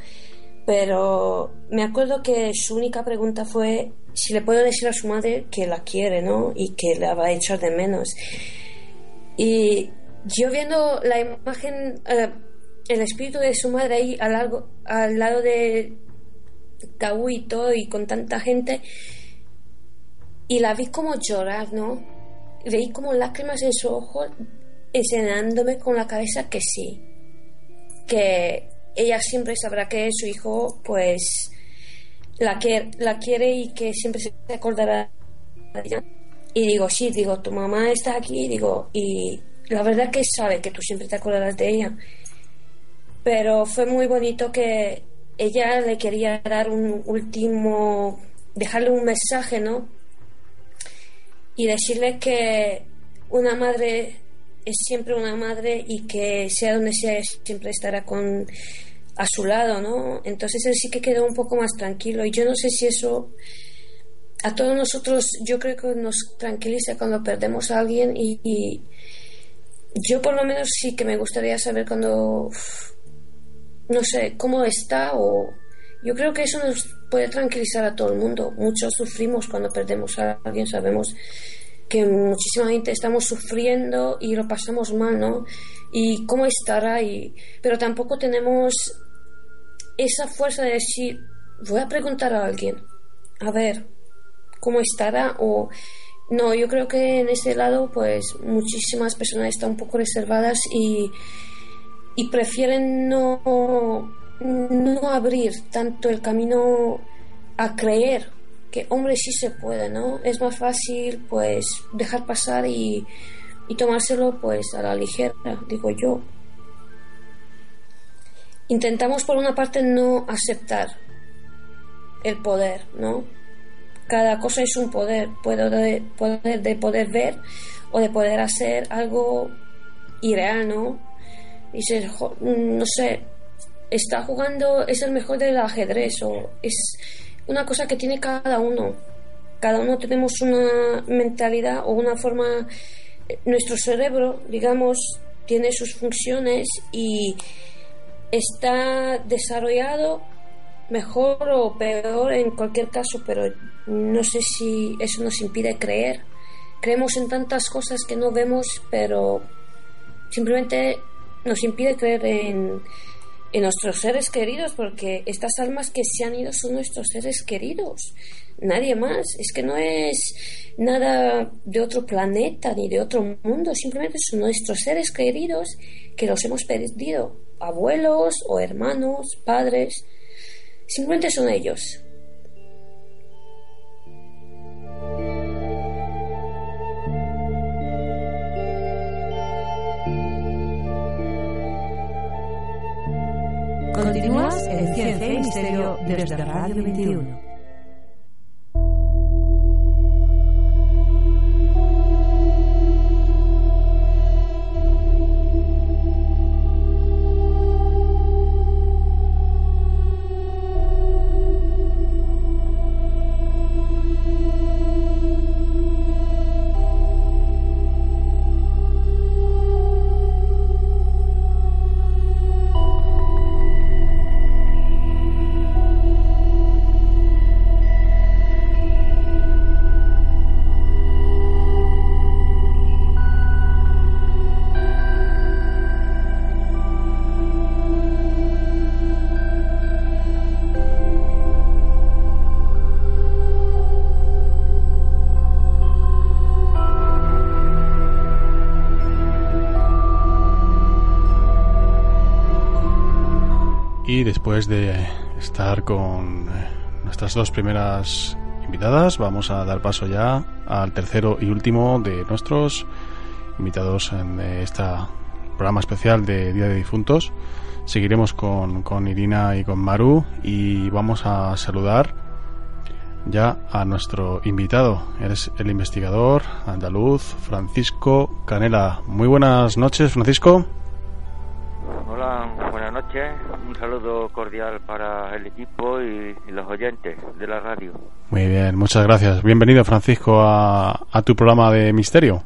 Pero me acuerdo que su única pregunta fue si le puedo decir a su madre que la quiere, ¿no? Y que la va a echar de menos. Y yo viendo la imagen... Eh, el espíritu de su madre ahí al, lado de Taú y todo y con tanta gente y la vi como llorar, ¿no? Veí como lágrimas en su ojo enseñándome con la cabeza que sí, que ella siempre sabrá que su hijo pues la, que, la quiere y que siempre se acordará de ella. Y digo, sí, digo, tu mamá está aquí, digo, y la verdad que sabe que tú siempre te acordarás de ella pero fue muy bonito que ella le quería dar un último, dejarle un mensaje, ¿no? Y decirle que una madre es siempre una madre y que sea donde sea siempre estará con a su lado, ¿no? Entonces él sí que quedó un poco más tranquilo y yo no sé si eso a todos nosotros yo creo que nos tranquiliza cuando perdemos a alguien y, yo por lo menos sí que me gustaría saber cuando no sé cómo está o yo creo que eso nos puede tranquilizar a todo el mundo. Muchos sufrimos cuando perdemos a alguien, sabemos que muchísima gente estamos sufriendo y lo pasamos mal, ¿no? Y cómo estará y pero tampoco tenemos esa fuerza de decir, voy a preguntar a alguien, a ver cómo estará o no, yo creo que en ese lado pues muchísimas personas están un poco reservadas y y prefieren no, no abrir tanto el camino a creer que hombre sí se puede, ¿no? Es más fácil pues dejar pasar y, y tomárselo pues a la ligera, digo yo. Intentamos por una parte no aceptar el poder, ¿no? Cada cosa es un poder, poder de, poder de poder ver o de poder hacer algo irreal, ¿no? dices, no sé, está jugando, es el mejor del ajedrez o es una cosa que tiene cada uno. Cada uno tenemos una mentalidad o una forma, nuestro cerebro, digamos, tiene sus funciones y está desarrollado mejor o peor en cualquier caso, pero no sé si eso nos impide creer. Creemos en tantas cosas que no vemos, pero simplemente nos impide creer en, en nuestros seres queridos, porque estas almas que se han ido son nuestros seres queridos, nadie más. Es que no es nada de otro planeta ni de otro mundo, simplemente son nuestros seres queridos que los hemos perdido, abuelos o hermanos, padres, simplemente son ellos. Desde Radio 21. Nuestras dos primeras invitadas, vamos a dar paso ya al tercero y último de nuestros invitados en este programa especial de Día de Difuntos. Seguiremos con, con Irina y con Maru y vamos a saludar ya a nuestro invitado. Eres el investigador andaluz Francisco Canela. Muy buenas noches, Francisco. Noches. Un saludo cordial para el equipo y, los oyentes de la radio. Muy bien, muchas gracias. Bienvenido, Francisco, a, tu programa de misterio.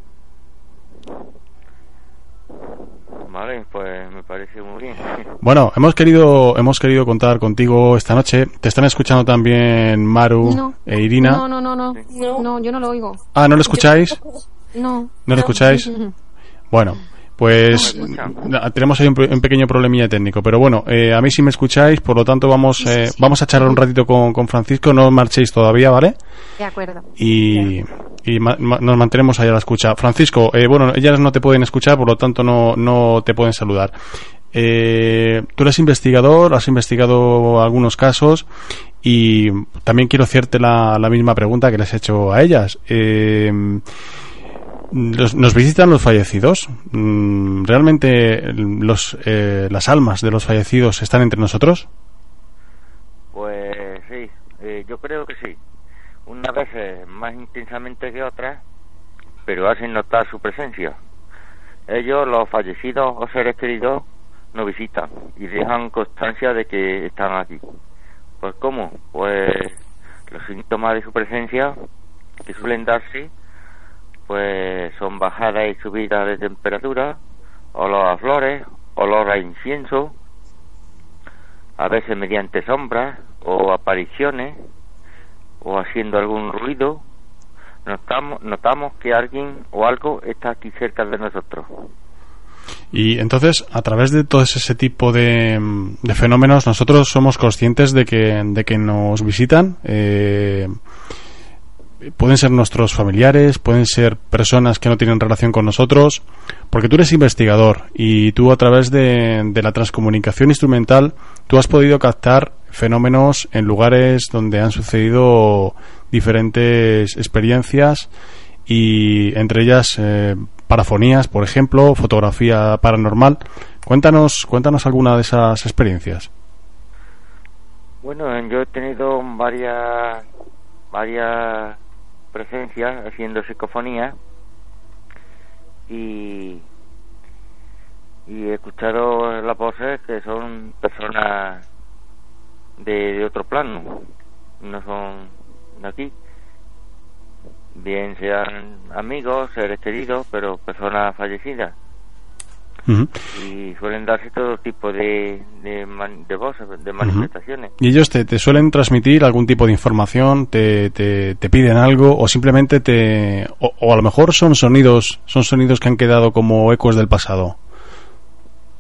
Vale, pues me parece muy bien. [laughs] Bueno, hemos querido hemos querido contar contigo esta noche. Te están escuchando también Maru e Irina. No, no, no, no, no, yo no lo oigo. Ah, ¿no lo escucháis? No. ¿No lo escucháis? [laughs] Bueno, pues tenemos ahí un, pequeño problemilla técnico, pero bueno, eh, a mí si me escucháis, por lo tanto vamos eh, vamos a charlar un ratito con, con, Francisco, no marchéis todavía, ¿vale? De acuerdo. Y, y nos mantenemos ahí a la escucha. Francisco, eh, bueno, ellas no te pueden escuchar, por lo tanto no, no te pueden saludar. Eh, tú eres investigador, has investigado algunos casos y también quiero hacerte la, la misma pregunta que les he hecho a ellas. Eh, ¿Nos visitan los fallecidos? Mm, ¿Realmente los, eh, las almas de los fallecidos están entre nosotros? Pues sí, eh, yo creo que sí. Unas veces más intensamente que otras, pero hacen notar su presencia. Ellos, los fallecidos o seres queridos, nos visitan y dejan constancia de que están aquí. Pues ¿cómo? Pues los síntomas de su presencia que suelen darse pues son bajadas y subidas de temperatura, olor a flores, olor a incienso, a veces mediante sombras o apariciones o haciendo algún ruido, notamos, notamos que alguien o algo está aquí cerca de nosotros. Y entonces, a través de todo ese tipo de, fenómenos, nosotros somos conscientes de que, de que nos visitan. Eh, pueden ser nuestros familiares, pueden ser personas que no tienen relación con nosotros, porque tú eres investigador y tú a través de, la transcomunicación instrumental, tú has podido captar fenómenos en lugares donde han sucedido diferentes experiencias y entre ellas eh, parafonías, por ejemplo, fotografía paranormal. Cuéntanos, cuéntanos alguna de esas experiencias. Bueno, yo he tenido varias varias presencia haciendo psicofonía. Y y he escuchado las voces que son personas de, otro plano no son de aquí. Bien sean amigos seres queridos pero personas fallecidas y suelen darse todo tipo de, de, de voces, de manifestaciones. ¿Y ellos te, te, suelen transmitir algún tipo de información? Te, te, te piden algo? ¿O simplemente te... O, a lo mejor son sonidos, son sonidos que han quedado como ecos del pasado?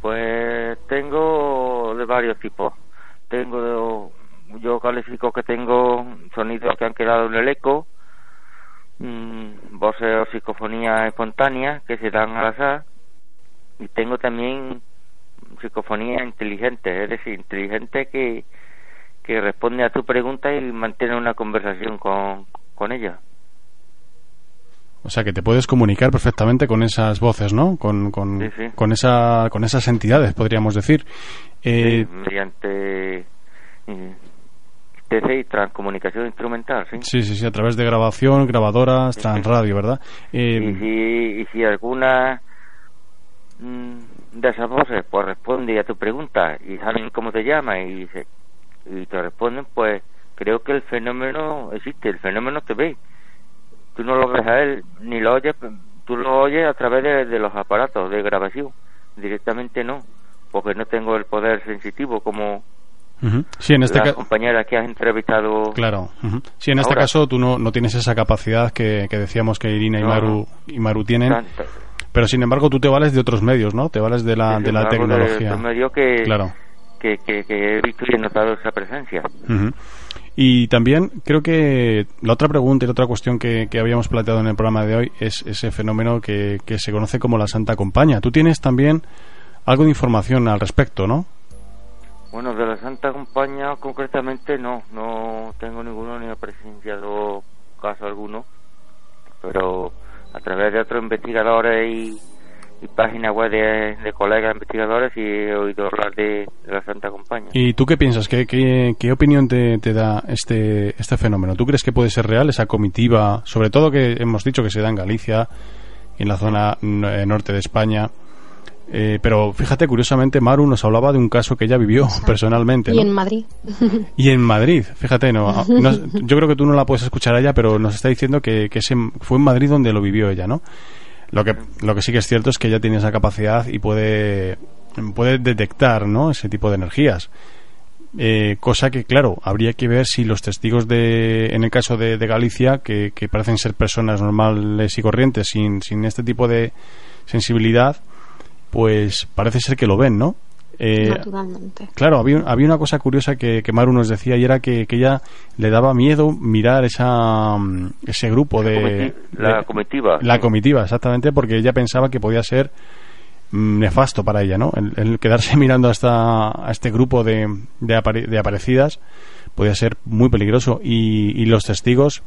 Pues tengo de varios tipos. Tengo, yo califico que tengo sonidos que han quedado en el eco, mm, voces o psicofonías espontáneas que se dan al azar, y tengo también psicofonía inteligente, es decir, inteligente que, que responde a tu pregunta y mantiene una conversación con, con ella. O sea, que te puedes comunicar perfectamente con esas voces, ¿no? Con, con, con, esa, con esas entidades, podríamos decir. Eh, mediante TC y transcomunicación instrumental, ¿sí? Sí, sí, sí, a través de grabación, grabadoras, transradio, ¿verdad? Eh, y, si, y si alguna de esas voces pues responde a tu pregunta y saben cómo te llama y, y te responden, pues creo que el fenómeno existe, el fenómeno te ve tú no lo ves a él ni lo oyes, tú lo oyes a través de, los aparatos de grabación, directamente no, porque no tengo el poder sensitivo como sí, en este las compañeras que has entrevistado. Claro. Sí, en este caso tú no, no tienes esa capacidad que, decíamos que Irina y, Maru, y Maru tienen. Pero sin embargo tú te vales de otros medios, ¿no? Te vales de la, de la tecnología. De que, claro. que, que, he visto y he notado esa presencia. Y también creo que la otra pregunta y la otra cuestión que, habíamos planteado en el programa de hoy es ese fenómeno que, se conoce como la Santa Compañía. Tú tienes también algo de información al respecto, ¿no? Bueno, de la Santa Compañía concretamente no, no tengo ninguno ni he presenciado caso alguno, pero a través de otros investigadores y y página web de, colegas investigadores y he oído hablar de, la Santa Compañía. ¿Y tú qué piensas? ¿Qué, qué, opinión te, da este, este fenómeno? ¿Tú crees que puede ser real esa comitiva, sobre todo que hemos dicho que se da en Galicia, en la zona eh, norte de España? Eh, pero fíjate, curiosamente, Maru nos hablaba de un caso que ella vivió personalmente. Y en Madrid. [laughs] y en Madrid, fíjate, no, yo creo que tú no la puedes escuchar a ella, pero nos está diciendo que, que fue en Madrid donde lo vivió ella, ¿no? Lo que, lo que sí que es cierto es que ella tiene esa capacidad y puede, puede detectar ¿no? ese tipo de energías. Eh, cosa que, claro, habría que ver si los testigos de, en el caso de, Galicia, que, parecen ser personas normales y corrientes, sin, sin este tipo de sensibilidad, pues parece ser que lo ven, ¿no? Eh, Naturalmente. Claro, había, había una cosa curiosa que, que, Maru nos decía y era que, que ella le daba miedo mirar esa, mm, ese grupo de... La comitiva. La comitiva, exactamente, porque ella pensaba que podía ser mm, nefasto para ella, ¿no? El, quedarse [laughs] mirando hasta a este grupo de, de, aparecidas podía ser muy peligroso y, y, los testigos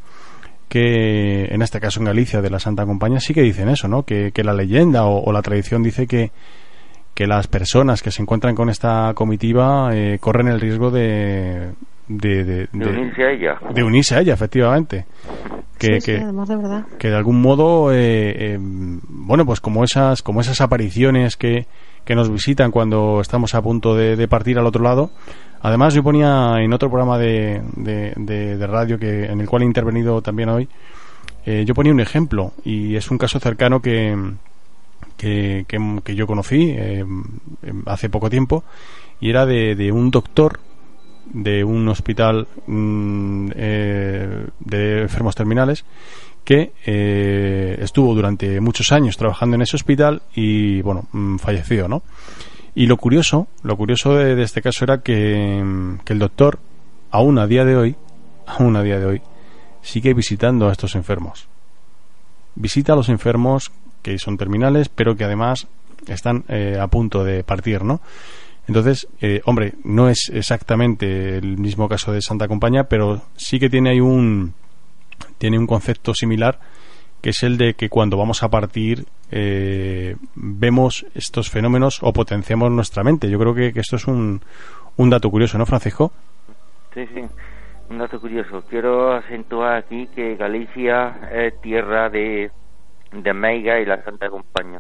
que en este caso en Galicia de la Santa Compañía sí que dicen eso, ¿no? Que, que la leyenda o la tradición dice que que las personas que se encuentran con esta comitiva eh, corren el riesgo de de, unirse a ella. De unirse a ella, efectivamente. Que, que, además de verdad. que de algún modo, eh, eh, bueno, pues como esas, como esas apariciones que, que nos visitan cuando estamos a punto de, partir al otro lado. Además, yo ponía en otro programa de, de, radio que en el cual he intervenido también hoy, yo ponía un ejemplo y es un caso cercano que, que, que, yo conocí eh, hace poco tiempo y era de, un doctor de un hospital mm, eh, de enfermos terminales que eh, estuvo durante muchos años trabajando en ese hospital y bueno mm, falleció no y lo curioso lo curioso de, este caso era que, mm, que el doctor aún a día de hoy [laughs] aún a día de hoy sigue visitando a estos enfermos visita a los enfermos que son terminales, pero que además están eh, a punto de partir, ¿no? Entonces, eh, hombre, no es exactamente el mismo caso de Santa Compañía, pero sí que tiene ahí un tiene un concepto similar, que es el de que cuando vamos a partir eh, vemos estos fenómenos o potenciamos nuestra mente. Yo creo que, esto es un, un dato curioso, ¿no, Francisco? Sí, sí, un dato curioso. Quiero acentuar aquí que Galicia es tierra de de Meiga y la Santa Compañía.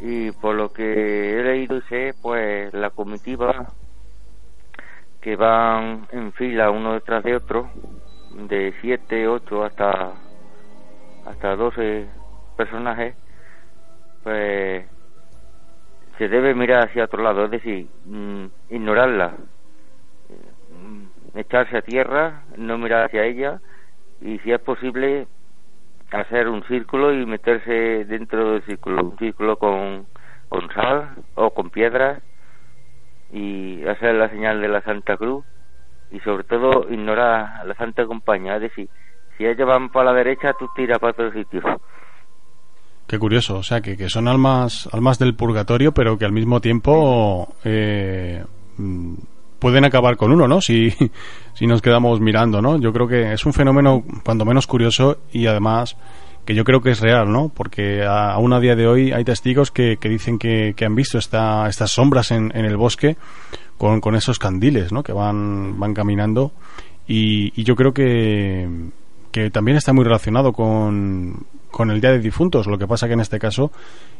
Y por lo que he leído sé, pues la comitiva que van en fila uno detrás de otro, de 7, 8 hasta, hasta 12 personajes, pues se debe mirar hacia otro lado, es decir, mm, ignorarla, mm, echarse a tierra, no mirar hacia ella y si es posible hacer un círculo y meterse dentro del círculo, un círculo con, con sal o con piedras y hacer la señal de la Santa Cruz y sobre todo ignorar a la Santa Compañía, es decir, si ellos van para la derecha, tú tiras para otro sitio. Qué curioso, o sea, que, que son almas, almas del purgatorio, pero que al mismo tiempo eh, mm, pueden acabar con uno, ¿no? Si, [laughs] si nos quedamos mirando, ¿no? Yo creo que es un fenómeno cuando menos curioso y además que yo creo que es real, ¿no? Porque aún a día de hoy hay testigos que, que dicen que, que, han visto esta, estas sombras en, en el bosque con, con, esos candiles, ¿no? Que van, van caminando y, y yo creo que, que también está muy relacionado con, con el Día de Difuntos. Lo que pasa que en este caso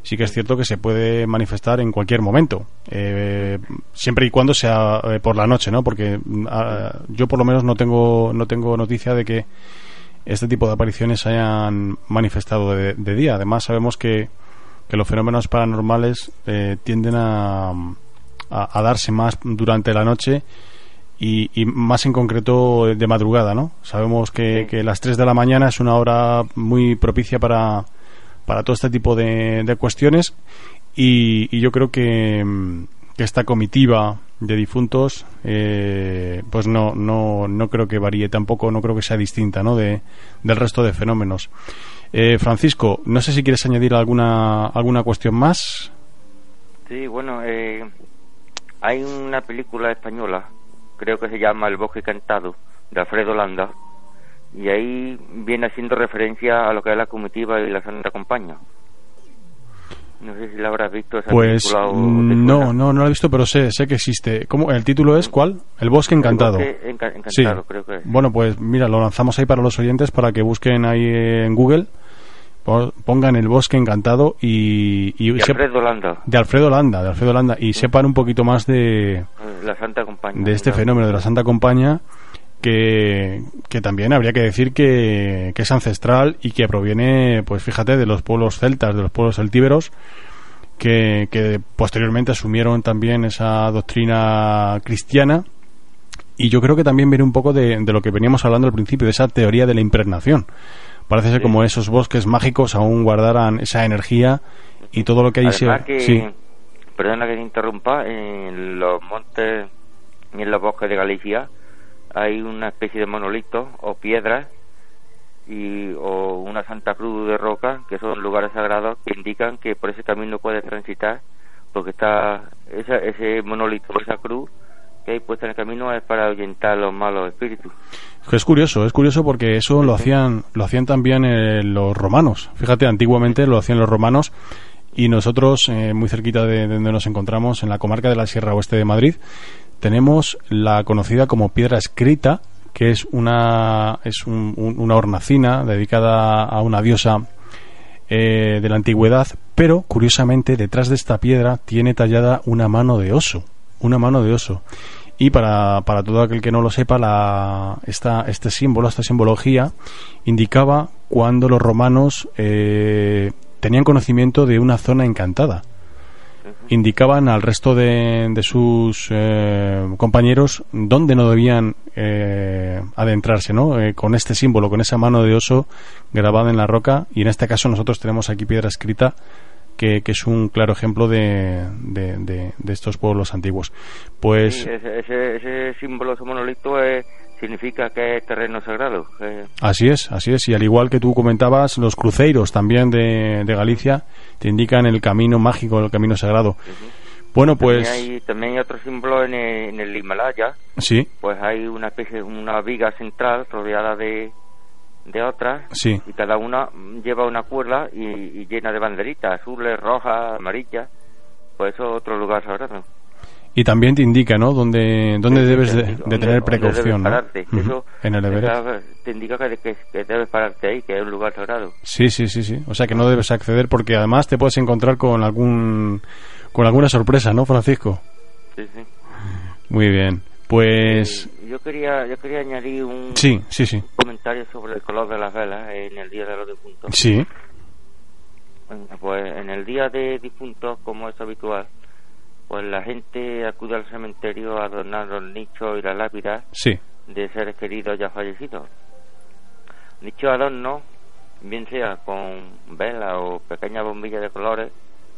sí que es cierto que se puede manifestar en cualquier momento, eh, siempre y cuando sea eh, por la noche, ¿no? Porque ah, yo por lo menos no tengo no tengo noticia de que este tipo de apariciones se hayan manifestado de, de día. Además sabemos que, que los fenómenos paranormales eh, tienden a, a darse más durante la noche y, y, más en concreto de madrugada, ¿no? Sabemos que, sí. que, las 3 de la mañana es una hora muy propicia para, para todo este tipo de, de cuestiones y, y, yo creo que, que, esta comitiva de difuntos eh, pues no, no, no creo que varíe tampoco, no creo que sea distinta ¿no? de, del resto de fenómenos. Eh, Francisco, no sé si quieres añadir alguna, alguna cuestión más. Sí, bueno, eh, hay una película española creo que se llama El bosque cantado, de Alfredo Landa, y ahí viene haciendo referencia a lo que es la comitiva y la Santa Compañía. No sé si la habrás visto esa pues película o no, no, no la he visto, pero sé, sé que existe. ¿Cómo? ¿El título es cuál? El bosque encantado. El bosque enca encantado, sí. creo que es. Bueno, pues mira, lo lanzamos ahí para los oyentes para que busquen ahí en Google pongan el bosque encantado y, y de Alfredo Landa. de Alfredo Landa de Alfredo Landa y sepan un poquito más de la Santa Compañía de este fenómeno de la Santa Compañía que, que también habría que decir que, que, es ancestral y que proviene pues fíjate de los pueblos celtas de los pueblos celtíberos que, que posteriormente asumieron también esa doctrina cristiana. Y yo creo que también viene un poco de, de lo que veníamos hablando al principio de esa teoría de la impregnación parece ser sí. como esos bosques mágicos aún guardaran esa energía y todo lo que hay se... que, sí. perdona que te interrumpa en los montes y en los bosques de Galicia hay una especie de monolito o piedras y o una Santa Cruz de roca que son lugares sagrados que indican que por ese camino puedes transitar porque está esa, ese monolito esa cruz que hay puesta en el camino es para ahuyentar los malos espíritus. Es curioso, es curioso porque eso lo hacían, lo hacían también eh, los romanos. Fíjate, antiguamente lo hacían los romanos y nosotros, eh, muy cerquita de, de, donde nos encontramos, en la comarca de la Sierra Oeste de Madrid, tenemos la conocida como piedra escrita, que es una, es un, un, una hornacina dedicada a una diosa eh, de la antigüedad, pero curiosamente detrás de esta piedra tiene tallada una mano de oso una mano de oso. Y para, para todo aquel que no lo sepa, la, esta, este símbolo, esta simbología, indicaba cuando los romanos eh, tenían conocimiento de una zona encantada. Indicaban al resto de, de sus eh, compañeros dónde no debían eh, adentrarse, ¿no? Eh, con este símbolo, con esa mano de oso grabada en la roca. Y en este caso nosotros tenemos aquí piedra escrita que, que, es un claro ejemplo de, de, de, de estos pueblos antiguos. Pues sí, ese, ese, ese, símbolo, ese monolito es, significa que es terreno sagrado. Eh. Así es, así es. Y al igual que tú comentabas, los cruceiros también de, Galicia te indican el camino mágico, el camino sagrado. Bueno, pues. También hay, también hay otro símbolo en el, en el Himalaya. Sí. Pues hay una especie, una viga central rodeada de, de otras sí. y cada una lleva una cuerda y, y, llena de banderitas azules, rojas, amarillas. Pues eso es otro lugar sagrado. Y también te indica, ¿no? Dónde, dónde sí, debes de, de dónde, tener precaución, ¿no? Uh -huh. Eso en el Everest. te indica que, que, que, debes pararte ahí, que es un lugar sagrado. Sí, sí, sí, sí. O sea que no debes acceder porque además te puedes encontrar con algún con alguna sorpresa, ¿no, Francisco? Sí, sí. Muy bien. Pues yo quería yo quería añadir un, sí, sí, sí. comentario sobre el color de las velas en el día de los difuntos. Sí. Pues en el día de difuntos, como es habitual, pues la gente acude al cementerio a adornar los nichos y las lápidas sí. de seres queridos ya fallecidos. Dicho adorno, bien sea con vela o pequeñas bombillas de colores,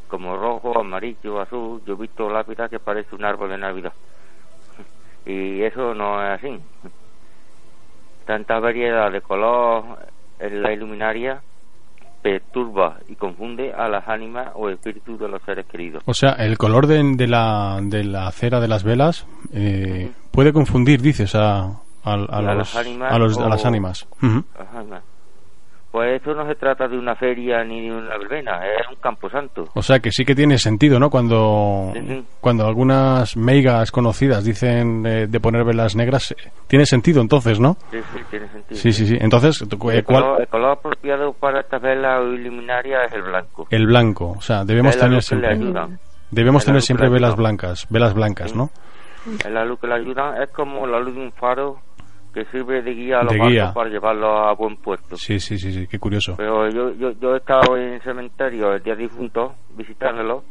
como rojo, amarillo, azul. Yo he visto lápidas que parece un árbol de Navidad. Y eso no es así. Tanta variedad de color en la iluminaria perturba y confunde a las ánimas o espíritus de los seres queridos. O sea, el color de, de la, de la cera de las velas eh, puede confundir, dices, a, a, a, a los, las ánimas a, los- a ánimas. Las ánimas. Pues esto no se trata de una feria ni de una verbena, es un camposanto. O sea que sí que tiene sentido, ¿no? Cuando, Sí, sí. cuando algunas meigas conocidas dicen eh, de poner velas negras, eh, tiene sentido entonces, ¿no? Sí, sí, tiene sentido. Sí, sí, sí. Entonces, eh, El, ¿cuál? color, el color apropiado para estas velas o iluminarias es el blanco. El blanco. O sea, debemos Es tener siempre, debemos tener siempre velas blancas, velas blancas, ¿no? Es la luz que le ayuda, es como la luz de un faro que sirve de guía a los barcos para llevarlos a buen puerto. Sí, sí, sí, sí. Qué curioso. Pero yo, yo, yo he estado en cementerio el día difunto visitándolo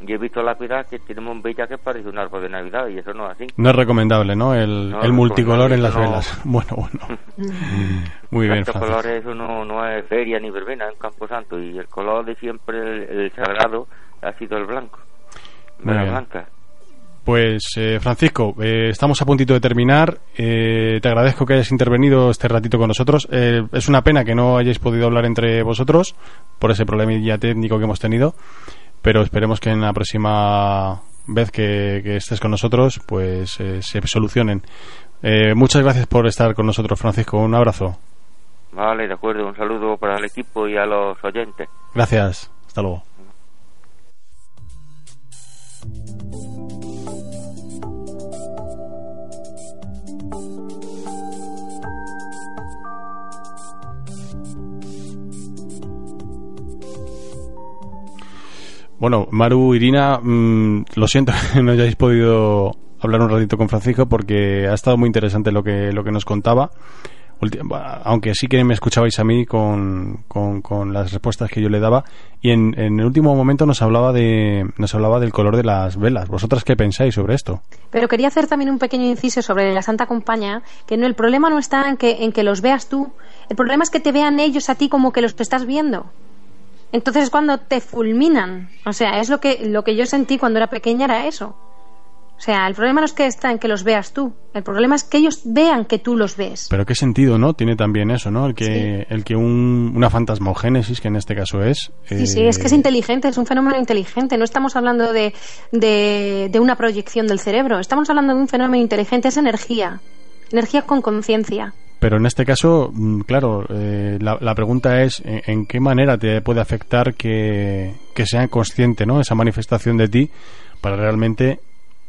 y he visto lápidas que tienen bombillas que parece un árbol de Navidad y eso no es así. No es recomendable, ¿no? El, No, el multicolor en las no. velas. [laughs] Bueno, bueno. [laughs] Muy bien, Estos Francisco. colores eso no, no es feria ni verbena en Camposanto y el color de siempre, el, el sagrado, ha sido el blanco. Muy Velas bien. blancas. Pues eh, Francisco, eh, estamos a puntito de terminar. Eh, te agradezco que hayas intervenido este ratito con nosotros. Es una pena que no hayáis podido hablar entre vosotros por ese problemilla técnico que hemos tenido, pero esperemos que en la próxima vez que, que estés con nosotros, pues se solucionen. Muchas gracias por estar con nosotros, Francisco. Un abrazo. Vale, de acuerdo. Un saludo para el equipo y a los oyentes. Gracias. Hasta luego. Bueno, Maru, Irina, mm, lo siento [laughs] que no hayáis podido hablar un ratito con Francisco porque ha estado muy interesante lo que, lo que nos contaba. Aunque sí que me escuchabais a mí con, con, con las respuestas que yo le daba. Y en, en el último momento nos hablaba, de, nos hablaba del color de las velas. ¿Vosotras qué pensáis sobre esto? Pero quería hacer también un pequeño inciso sobre la Santa Compañía, que no, el problema no está en que, en que los veas tú, el problema es que te vean ellos a ti como que los estás viendo. Entonces es cuando te fulminan. O sea, es lo que, lo que yo sentí cuando era pequeña era eso. O sea, el problema no es que está en que los veas tú, el problema es que ellos vean que tú los ves. Pero qué sentido, ¿no? Tiene también eso, ¿no? El que, el que un, una fantasmogénesis, que en este caso es... Sí, sí, eh, es que es inteligente, es un fenómeno inteligente. No estamos hablando de, de, de una proyección del cerebro, estamos hablando de un fenómeno inteligente, es energía. Energía con conciencia. Pero en este caso, mm, claro, eh, la, la pregunta es ¿en, en qué manera te puede afectar que, que sea consciente, ¿no? Esa manifestación de ti para realmente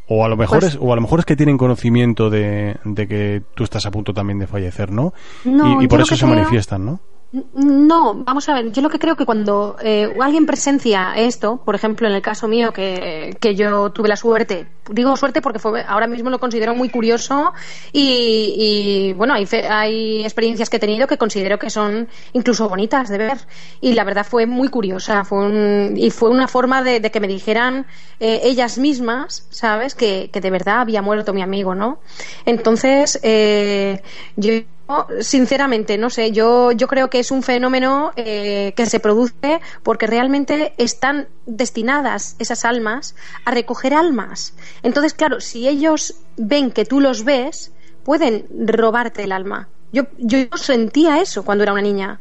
o a lo mejor Pues- es o a lo mejor es que tienen conocimiento de, de que tú estás a punto también de fallecer, ¿no? No, y, y por eso se manifiestan, ¿no? No, vamos a ver, yo lo que creo que cuando eh, alguien presencia esto, por ejemplo en el caso mío que, que yo tuve la suerte, digo suerte porque fue, ahora mismo lo considero muy curioso y, y, bueno, hay, hay experiencias que he tenido que considero que son incluso bonitas de ver y la verdad fue muy curiosa fue un, y fue una forma de, de que me dijeran eh, ellas mismas, ¿sabes? Que, que de verdad había muerto mi amigo, ¿no? Entonces, eh, yo sinceramente, no sé, yo, yo creo que es un fenómeno eh, que se produce porque realmente están destinadas esas almas a recoger almas. Entonces, claro, si ellos ven que tú los ves, pueden robarte el alma. Yo, yo sentía eso cuando era una niña.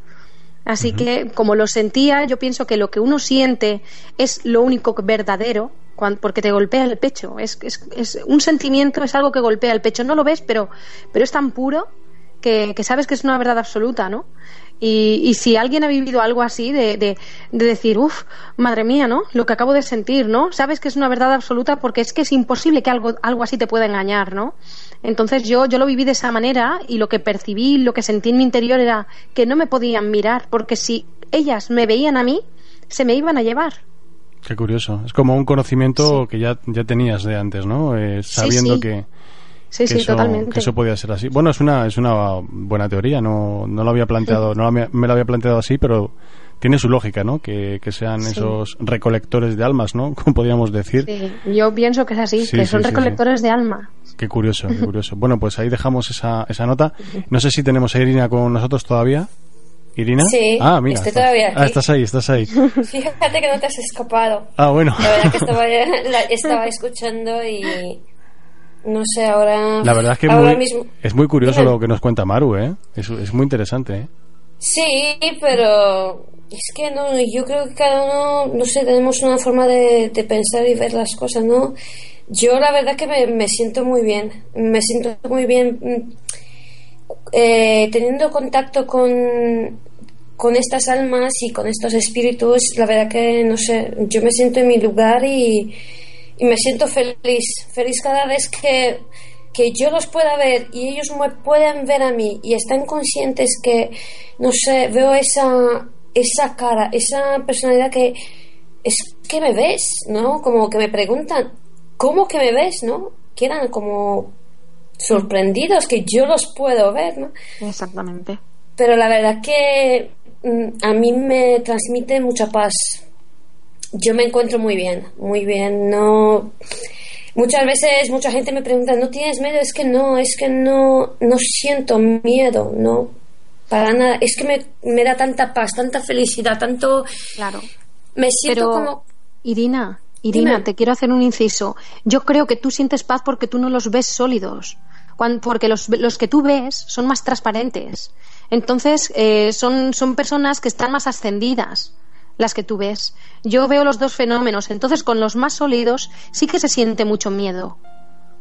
Así que, como lo sentía, yo pienso que lo que uno siente es lo único verdadero, porque te golpea el pecho. Es, es, es un sentimiento, es algo que golpea el pecho. No lo ves, pero, pero es tan puro que, que sabes que es una verdad absoluta, ¿no? Y, y si alguien ha vivido algo así, de, de, de decir, uff, madre mía, ¿no? Lo que acabo de sentir, ¿no? Sabes que es una verdad absoluta porque es que es imposible que algo, algo así te pueda engañar, ¿no? Entonces yo, yo lo viví de esa manera y lo que percibí, lo que sentí en mi interior era que no me podían mirar porque si ellas me veían a mí, se me iban a llevar. Qué curioso. Es como un conocimiento que ya, ya tenías de antes, ¿no? Eh, sabiendo sí. que, Sí, que sí, eso, totalmente. que eso podía ser así. Bueno, es una, es una buena teoría, no, no lo había planteado, no la- me lo había planteado así, pero tiene su lógica, ¿no? Que, que sean Sí. esos recolectores de almas, ¿no? [laughs] Como podríamos decir. Sí, yo pienso que es así, Sí, que sí, son sí, recolectores de alma. Qué curioso, qué curioso. Bueno, pues ahí dejamos esa, esa nota. No sé si tenemos a Irina con nosotros todavía. ¿Irina? Sí, ah, mira, estoy todavía aquí. Ah, estás ahí, estás ahí. [laughs] Fíjate que no te has escapado. Ah, bueno. La verdad que estaba, [laughs] estaba escuchando y no sé, ahora... La verdad es que es muy curioso lo que nos cuenta Maru, ¿eh? Es, es muy interesante, ¿eh? Sí, pero es que no, yo creo que cada uno, no sé, tenemos una forma de, pensar y ver las cosas, ¿no? Yo la verdad que me, siento muy bien, me siento muy bien mm, eh, teniendo contacto con, con estas almas y con estos espíritus, la verdad que, no sé, yo me siento en mi lugar y, y me siento feliz, feliz cada vez que, que yo los pueda ver y ellos me puedan ver a mí y están conscientes que, no sé, veo esa esa cara, esa personalidad que es que me ves, ¿no? Como que me preguntan, ¿cómo que me ves, no? Quedan como sorprendidos que yo los puedo ver, ¿no? Exactamente. Pero la verdad que mm, a mí me transmite mucha paz. Yo me encuentro muy bien, muy bien, no muchas veces mucha gente me pregunta, ¿no tienes miedo? Es que no, es que no no siento miedo, no para nada. Es que me, me da tanta paz, tanta felicidad, tanto. Claro. Me siento como. Irina, Irina, te quiero hacer un inciso. Yo creo que tú sientes paz porque tú no los ves sólidos. porque los, los que tú ves son más transparentes. Entonces, eh, son, son personas que están más ascendidas las que tú ves. Yo veo los dos fenómenos. Entonces, con los más sólidos sí que se siente mucho miedo.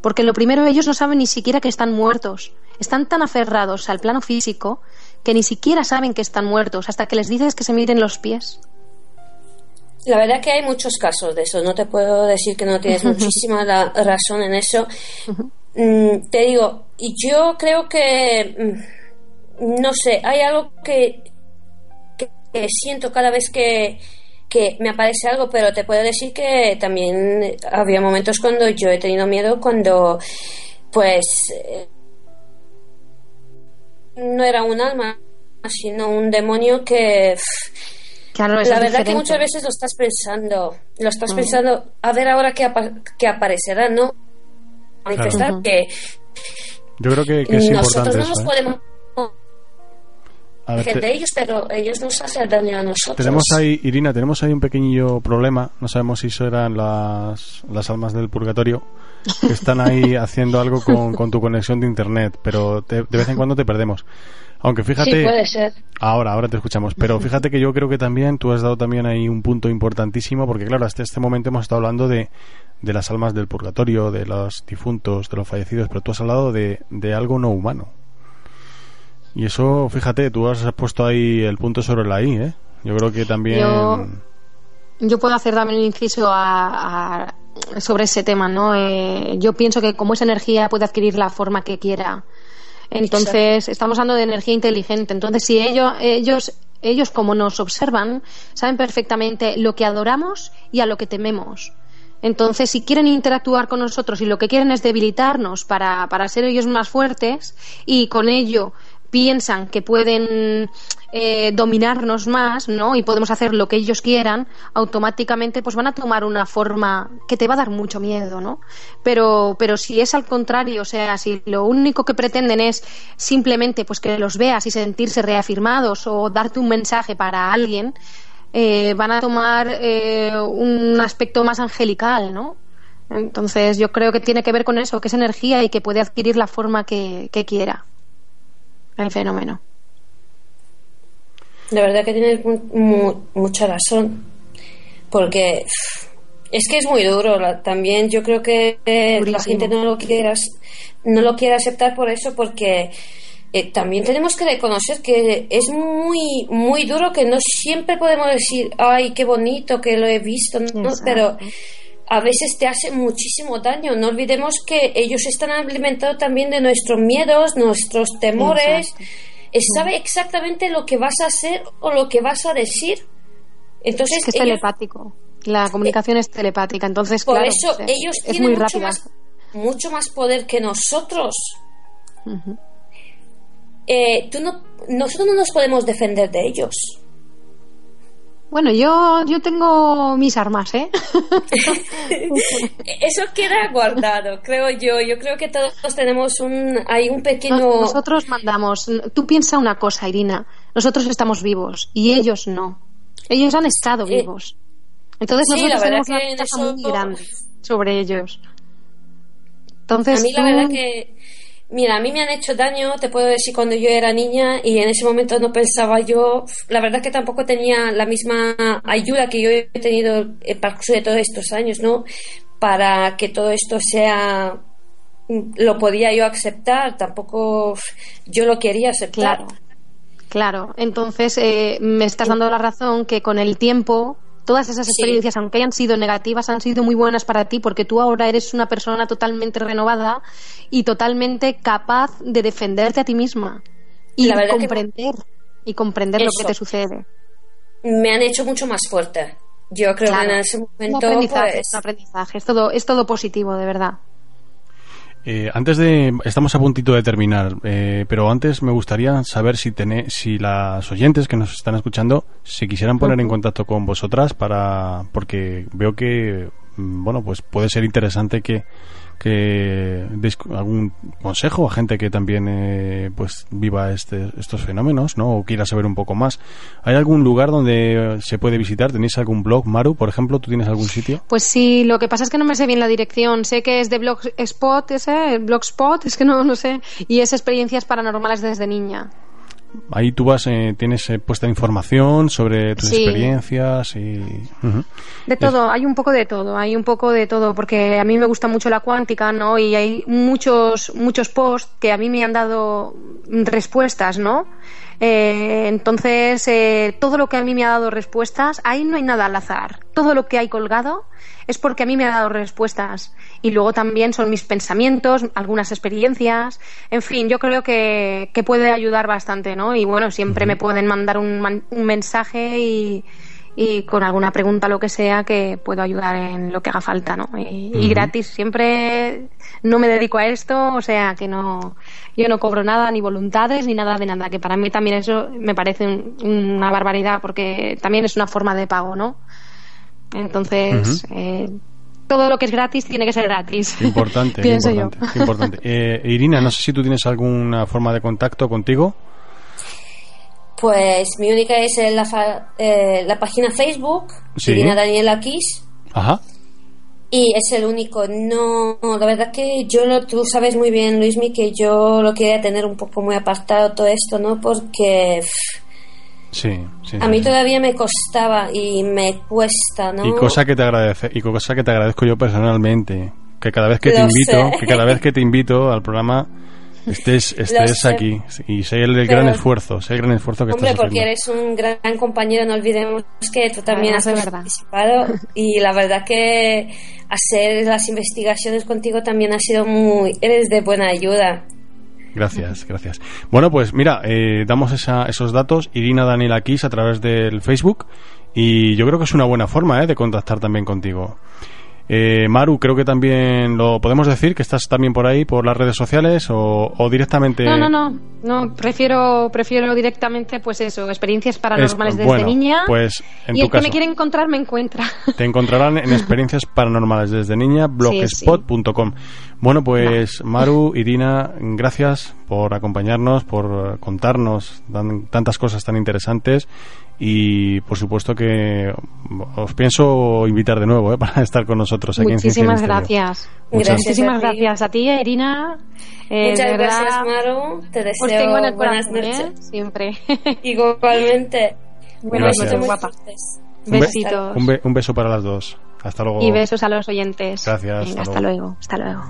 Porque lo primero, ellos no saben ni siquiera que están muertos. Están tan aferrados al plano físico que ni siquiera saben que están muertos hasta que les dices que se miren los pies. La verdad que hay muchos casos de eso, no te puedo decir que no tienes [laughs] muchísima razón en eso. Mm, te digo, y yo creo que, mm, no sé, hay algo que, que, siento cada vez que, que me aparece algo, pero te puedo decir que también había momentos cuando yo he tenido miedo cuando, pues, eh, no era un alma, sino un demonio que... la verdad que muchas veces lo estás pensando, lo estás mm. pensando, a ver ahora qué, aparecerá, ¿no? Manifestar que... Yo creo que, es nosotros no nos ¿eh? podemos de ellos, pero ellos nos hacen daño a nosotros. Tenemos ahí, Irina, tenemos ahí un pequeño problema. No sabemos si eso eran las, las almas del purgatorio que están ahí [laughs] haciendo algo con, con tu conexión de internet, pero de vez en cuando te perdemos. Aunque fíjate. Sí, puede ser. Ahora, ahora te escuchamos. Pero fíjate que yo creo que también tú has dado también ahí un punto importantísimo, porque claro, hasta este momento hemos estado hablando de, de las almas del purgatorio, de los difuntos, de los fallecidos, pero tú has hablado de, de algo no humano. Y eso, fíjate, tú has puesto ahí el punto sobre la I, ¿eh? Yo creo que también... Yo, puedo hacer también un inciso a, sobre ese tema, ¿no? Eh, yo pienso que como esa energía puede adquirir la forma que quiera. Entonces, estamos hablando de energía inteligente. Entonces, si ellos, ellos, ellos como nos observan, saben perfectamente lo que adoramos y a lo que tememos. Entonces, si quieren interactuar con nosotros y lo que quieren es debilitarnos para, para ser ellos más fuertes y con ello piensan que pueden eh, dominarnos más, ¿no? Y podemos hacer lo que ellos quieran, automáticamente pues van a tomar una forma que te va a dar mucho miedo, ¿no? Pero, pero si es al contrario, o sea, si lo único que pretenden es simplemente pues que los veas y sentirse reafirmados o darte un mensaje para alguien, eh, van a tomar eh, un aspecto más angelical, ¿no? Entonces yo creo que tiene que ver con eso, que es energía y que puede adquirir la forma que quiera el fenómeno. La verdad que tienes mucha razón, porque es que es muy duro. también yo creo que la gente no lo quiere, no lo quiere aceptar por eso, porque eh, también tenemos que reconocer que es muy muy duro que no siempre podemos decir, ay, qué bonito que lo he visto, pero a veces te hace muchísimo daño. No olvidemos que ellos están alimentados también de nuestros miedos, nuestros temores. Sabe exactamente lo que vas a hacer o lo que vas a decir. Entonces, es, telepático. La comunicación es telepática, entonces por eso ellos tienen mucho más, mucho más poder que nosotros. Eh, tú no, nosotros no nos podemos defender de ellos. Bueno, yo, yo tengo mis armas, ¿eh? [laughs] Eso queda guardado, creo yo. Yo creo que todos tenemos un, hay un pequeño. Nosotros mandamos. Tú piensa una cosa, Irina. Nosotros estamos vivos y ellos no. Ellos han estado eh, vivos. Entonces nosotros tenemos una ventaja muy grande sobre ellos. Entonces, a mí la verdad que Mira, a mí me han hecho daño, te puedo decir, cuando yo era niña y en ese momento no pensaba yo, la verdad que tampoco tenía la misma ayuda que yo he tenido en el de todos estos años, ¿no? Para que todo esto sea, lo podía yo aceptar, tampoco yo lo quería aceptar. Claro, claro. entonces eh, me estás dando la razón que con el tiempo todas esas experiencias, aunque hayan sido negativas, han sido muy buenas para ti porque tú ahora eres una persona totalmente renovada y totalmente capaz de defenderte a ti misma y comprender y comprender lo que te sucede. Me han hecho mucho más fuerte. Yo creo que en ese momento un aprendizaje, pues, un aprendizaje. Es todo es todo positivo, de verdad. Eh, antes de. Estamos a puntito de terminar, eh, pero antes me gustaría saber si, tené, si las oyentes que nos están escuchando se quisieran poner en contacto con vosotras para. porque veo que. Mm, bueno, pues puede ser interesante que que algún consejo a gente que también eh, pues viva este, estos fenómenos ¿no? o quiera saber un poco más. ¿Hay algún lugar donde se puede visitar? ¿Tenéis algún blog, Maru, por ejemplo? ¿Tú tienes algún sitio? Pues sí, lo que pasa es que no me sé bien la dirección. Sé que es de Blogspot, ese, Blogspot, es que no, no sé. Y es experiencias paranormales desde niña. Ahí tú vas, eh, tienes eh, puesta información sobre tus experiencias y... De todo, hay un poco de todo, hay un poco de todo, porque a mí me gusta mucho la cuántica, ¿no? Y hay muchos, muchos posts que a mí me han dado respuestas, ¿no? Eh, entonces, todo lo que a mí me ha dado respuestas, ahí no hay nada al azar. Todo lo que hay colgado es porque a mí me ha dado respuestas. Y luego también son mis pensamientos, algunas experiencias. En fin, yo creo que, puede ayudar bastante, ¿no? Y bueno, siempre me pueden mandar un, un mensaje y, y con alguna pregunta, lo que sea, que puedo ayudar en lo que haga falta, ¿no? Y, gratis, siempre no me dedico a esto, o sea que no, yo no cobro nada, ni voluntades, ni nada de nada, que para mí también eso me parece una barbaridad, porque también es una forma de pago, ¿no? Entonces, eh, todo lo que es gratis tiene que ser gratis. Importante, [laughs] importante, importante. Eh, Irina, no sé si tú tienes alguna forma de contacto contigo. Pues mi única es la, eh, la página Facebook, sí. Daniela Kiss. Ajá. Y es el único. No, la verdad que yo, lo, tú sabes muy bien, Luismi, que yo lo quería tener un poco muy apartado todo esto, ¿no? Porque... Sí, sí, a mí todavía me costaba y me cuesta, ¿no? Y cosa que te agradece, y cosa que te agradezco yo personalmente, que cada vez que te invito, que cada vez que te invito al programa [laughs] estés, estés aquí. Y sé el, gran esfuerzo, sé el gran esfuerzo que hombre, estás porque eres un gran compañero, no olvidemos que tú también has participado y la verdad que hacer las investigaciones contigo también ha sido muy, eres de buena ayuda. Gracias, gracias. Bueno, pues mira, eh, damos esa, esos datos, Irina Daniela Kiss a través del Facebook y yo creo que es una buena forma eh, de contactar también contigo. Eh, Maru, creo que también lo podemos decir, que estás también por ahí, por las redes sociales o, directamente... No, no, no, no, prefiero, prefiero directamente, pues eso, experiencias paranormales desde niña. Pues en y el que me quiere encontrar, me encuentra. [laughs] Te encontrarán en experiencias paranormales desde niña, blogspot.com. Bueno, pues Maru, Irina, gracias por acompañarnos, por contarnos tantas cosas tan interesantes y por supuesto que os pienso invitar de nuevo ¿eh? [laughs] para estar con nosotros aquí Muchísimas gracias. Muchísimas gracias a ti, Irina. Eh, Muchas gracias, Maru. Te deseo buenas ¿eh? noches. Siempre. [laughs] Igualmente. Buenas noches, guapa. Besitos. Un, beso para las dos. Hasta luego. Y besos a los oyentes. Gracias. hasta luego. Hasta luego.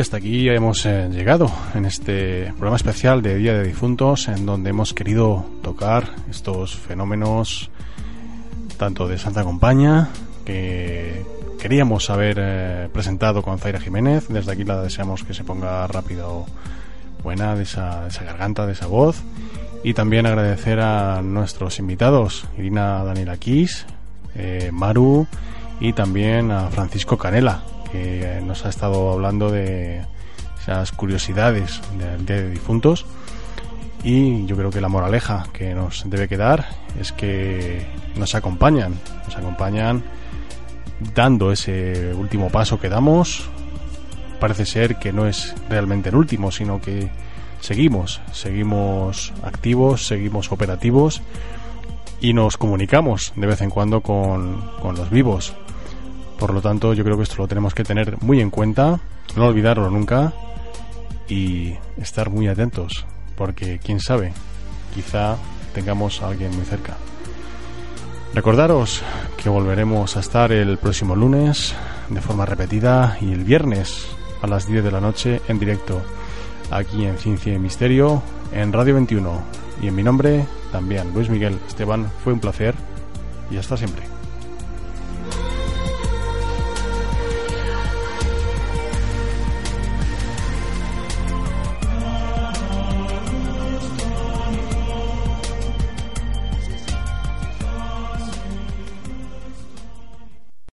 Hasta aquí hemos eh, llegado en este programa especial de Día de Difuntos, en donde hemos querido tocar estos fenómenos tanto de Santa Compañía, que queríamos haber eh, presentado con Zaira Jiménez. Desde aquí la deseamos que se ponga rápido buena de esa, esa garganta, de esa voz. Y también agradecer a nuestros invitados, Irina Daniela Kiss, eh, Maru y también a Francisco Canela, que nos ha estado hablando de esas curiosidades del Día de Difuntos. Y yo creo que la moraleja que nos debe quedar es que nos acompañan, nos acompañan dando ese último paso que damos. Parece ser que no es realmente el último, sino que seguimos, seguimos activos, seguimos operativos y nos comunicamos de vez en cuando con, con los vivos. Por lo tanto, yo creo que esto lo tenemos que tener muy en cuenta, no olvidarlo nunca y estar muy atentos, porque quién sabe, quizá tengamos a alguien muy cerca. Recordaros que volveremos a estar el próximo lunes de forma repetida y el viernes a las 10 de la noche en directo aquí en Ciencia y Misterio en Radio 21 y en mi nombre también Luis Miguel Esteban fue un placer y hasta siempre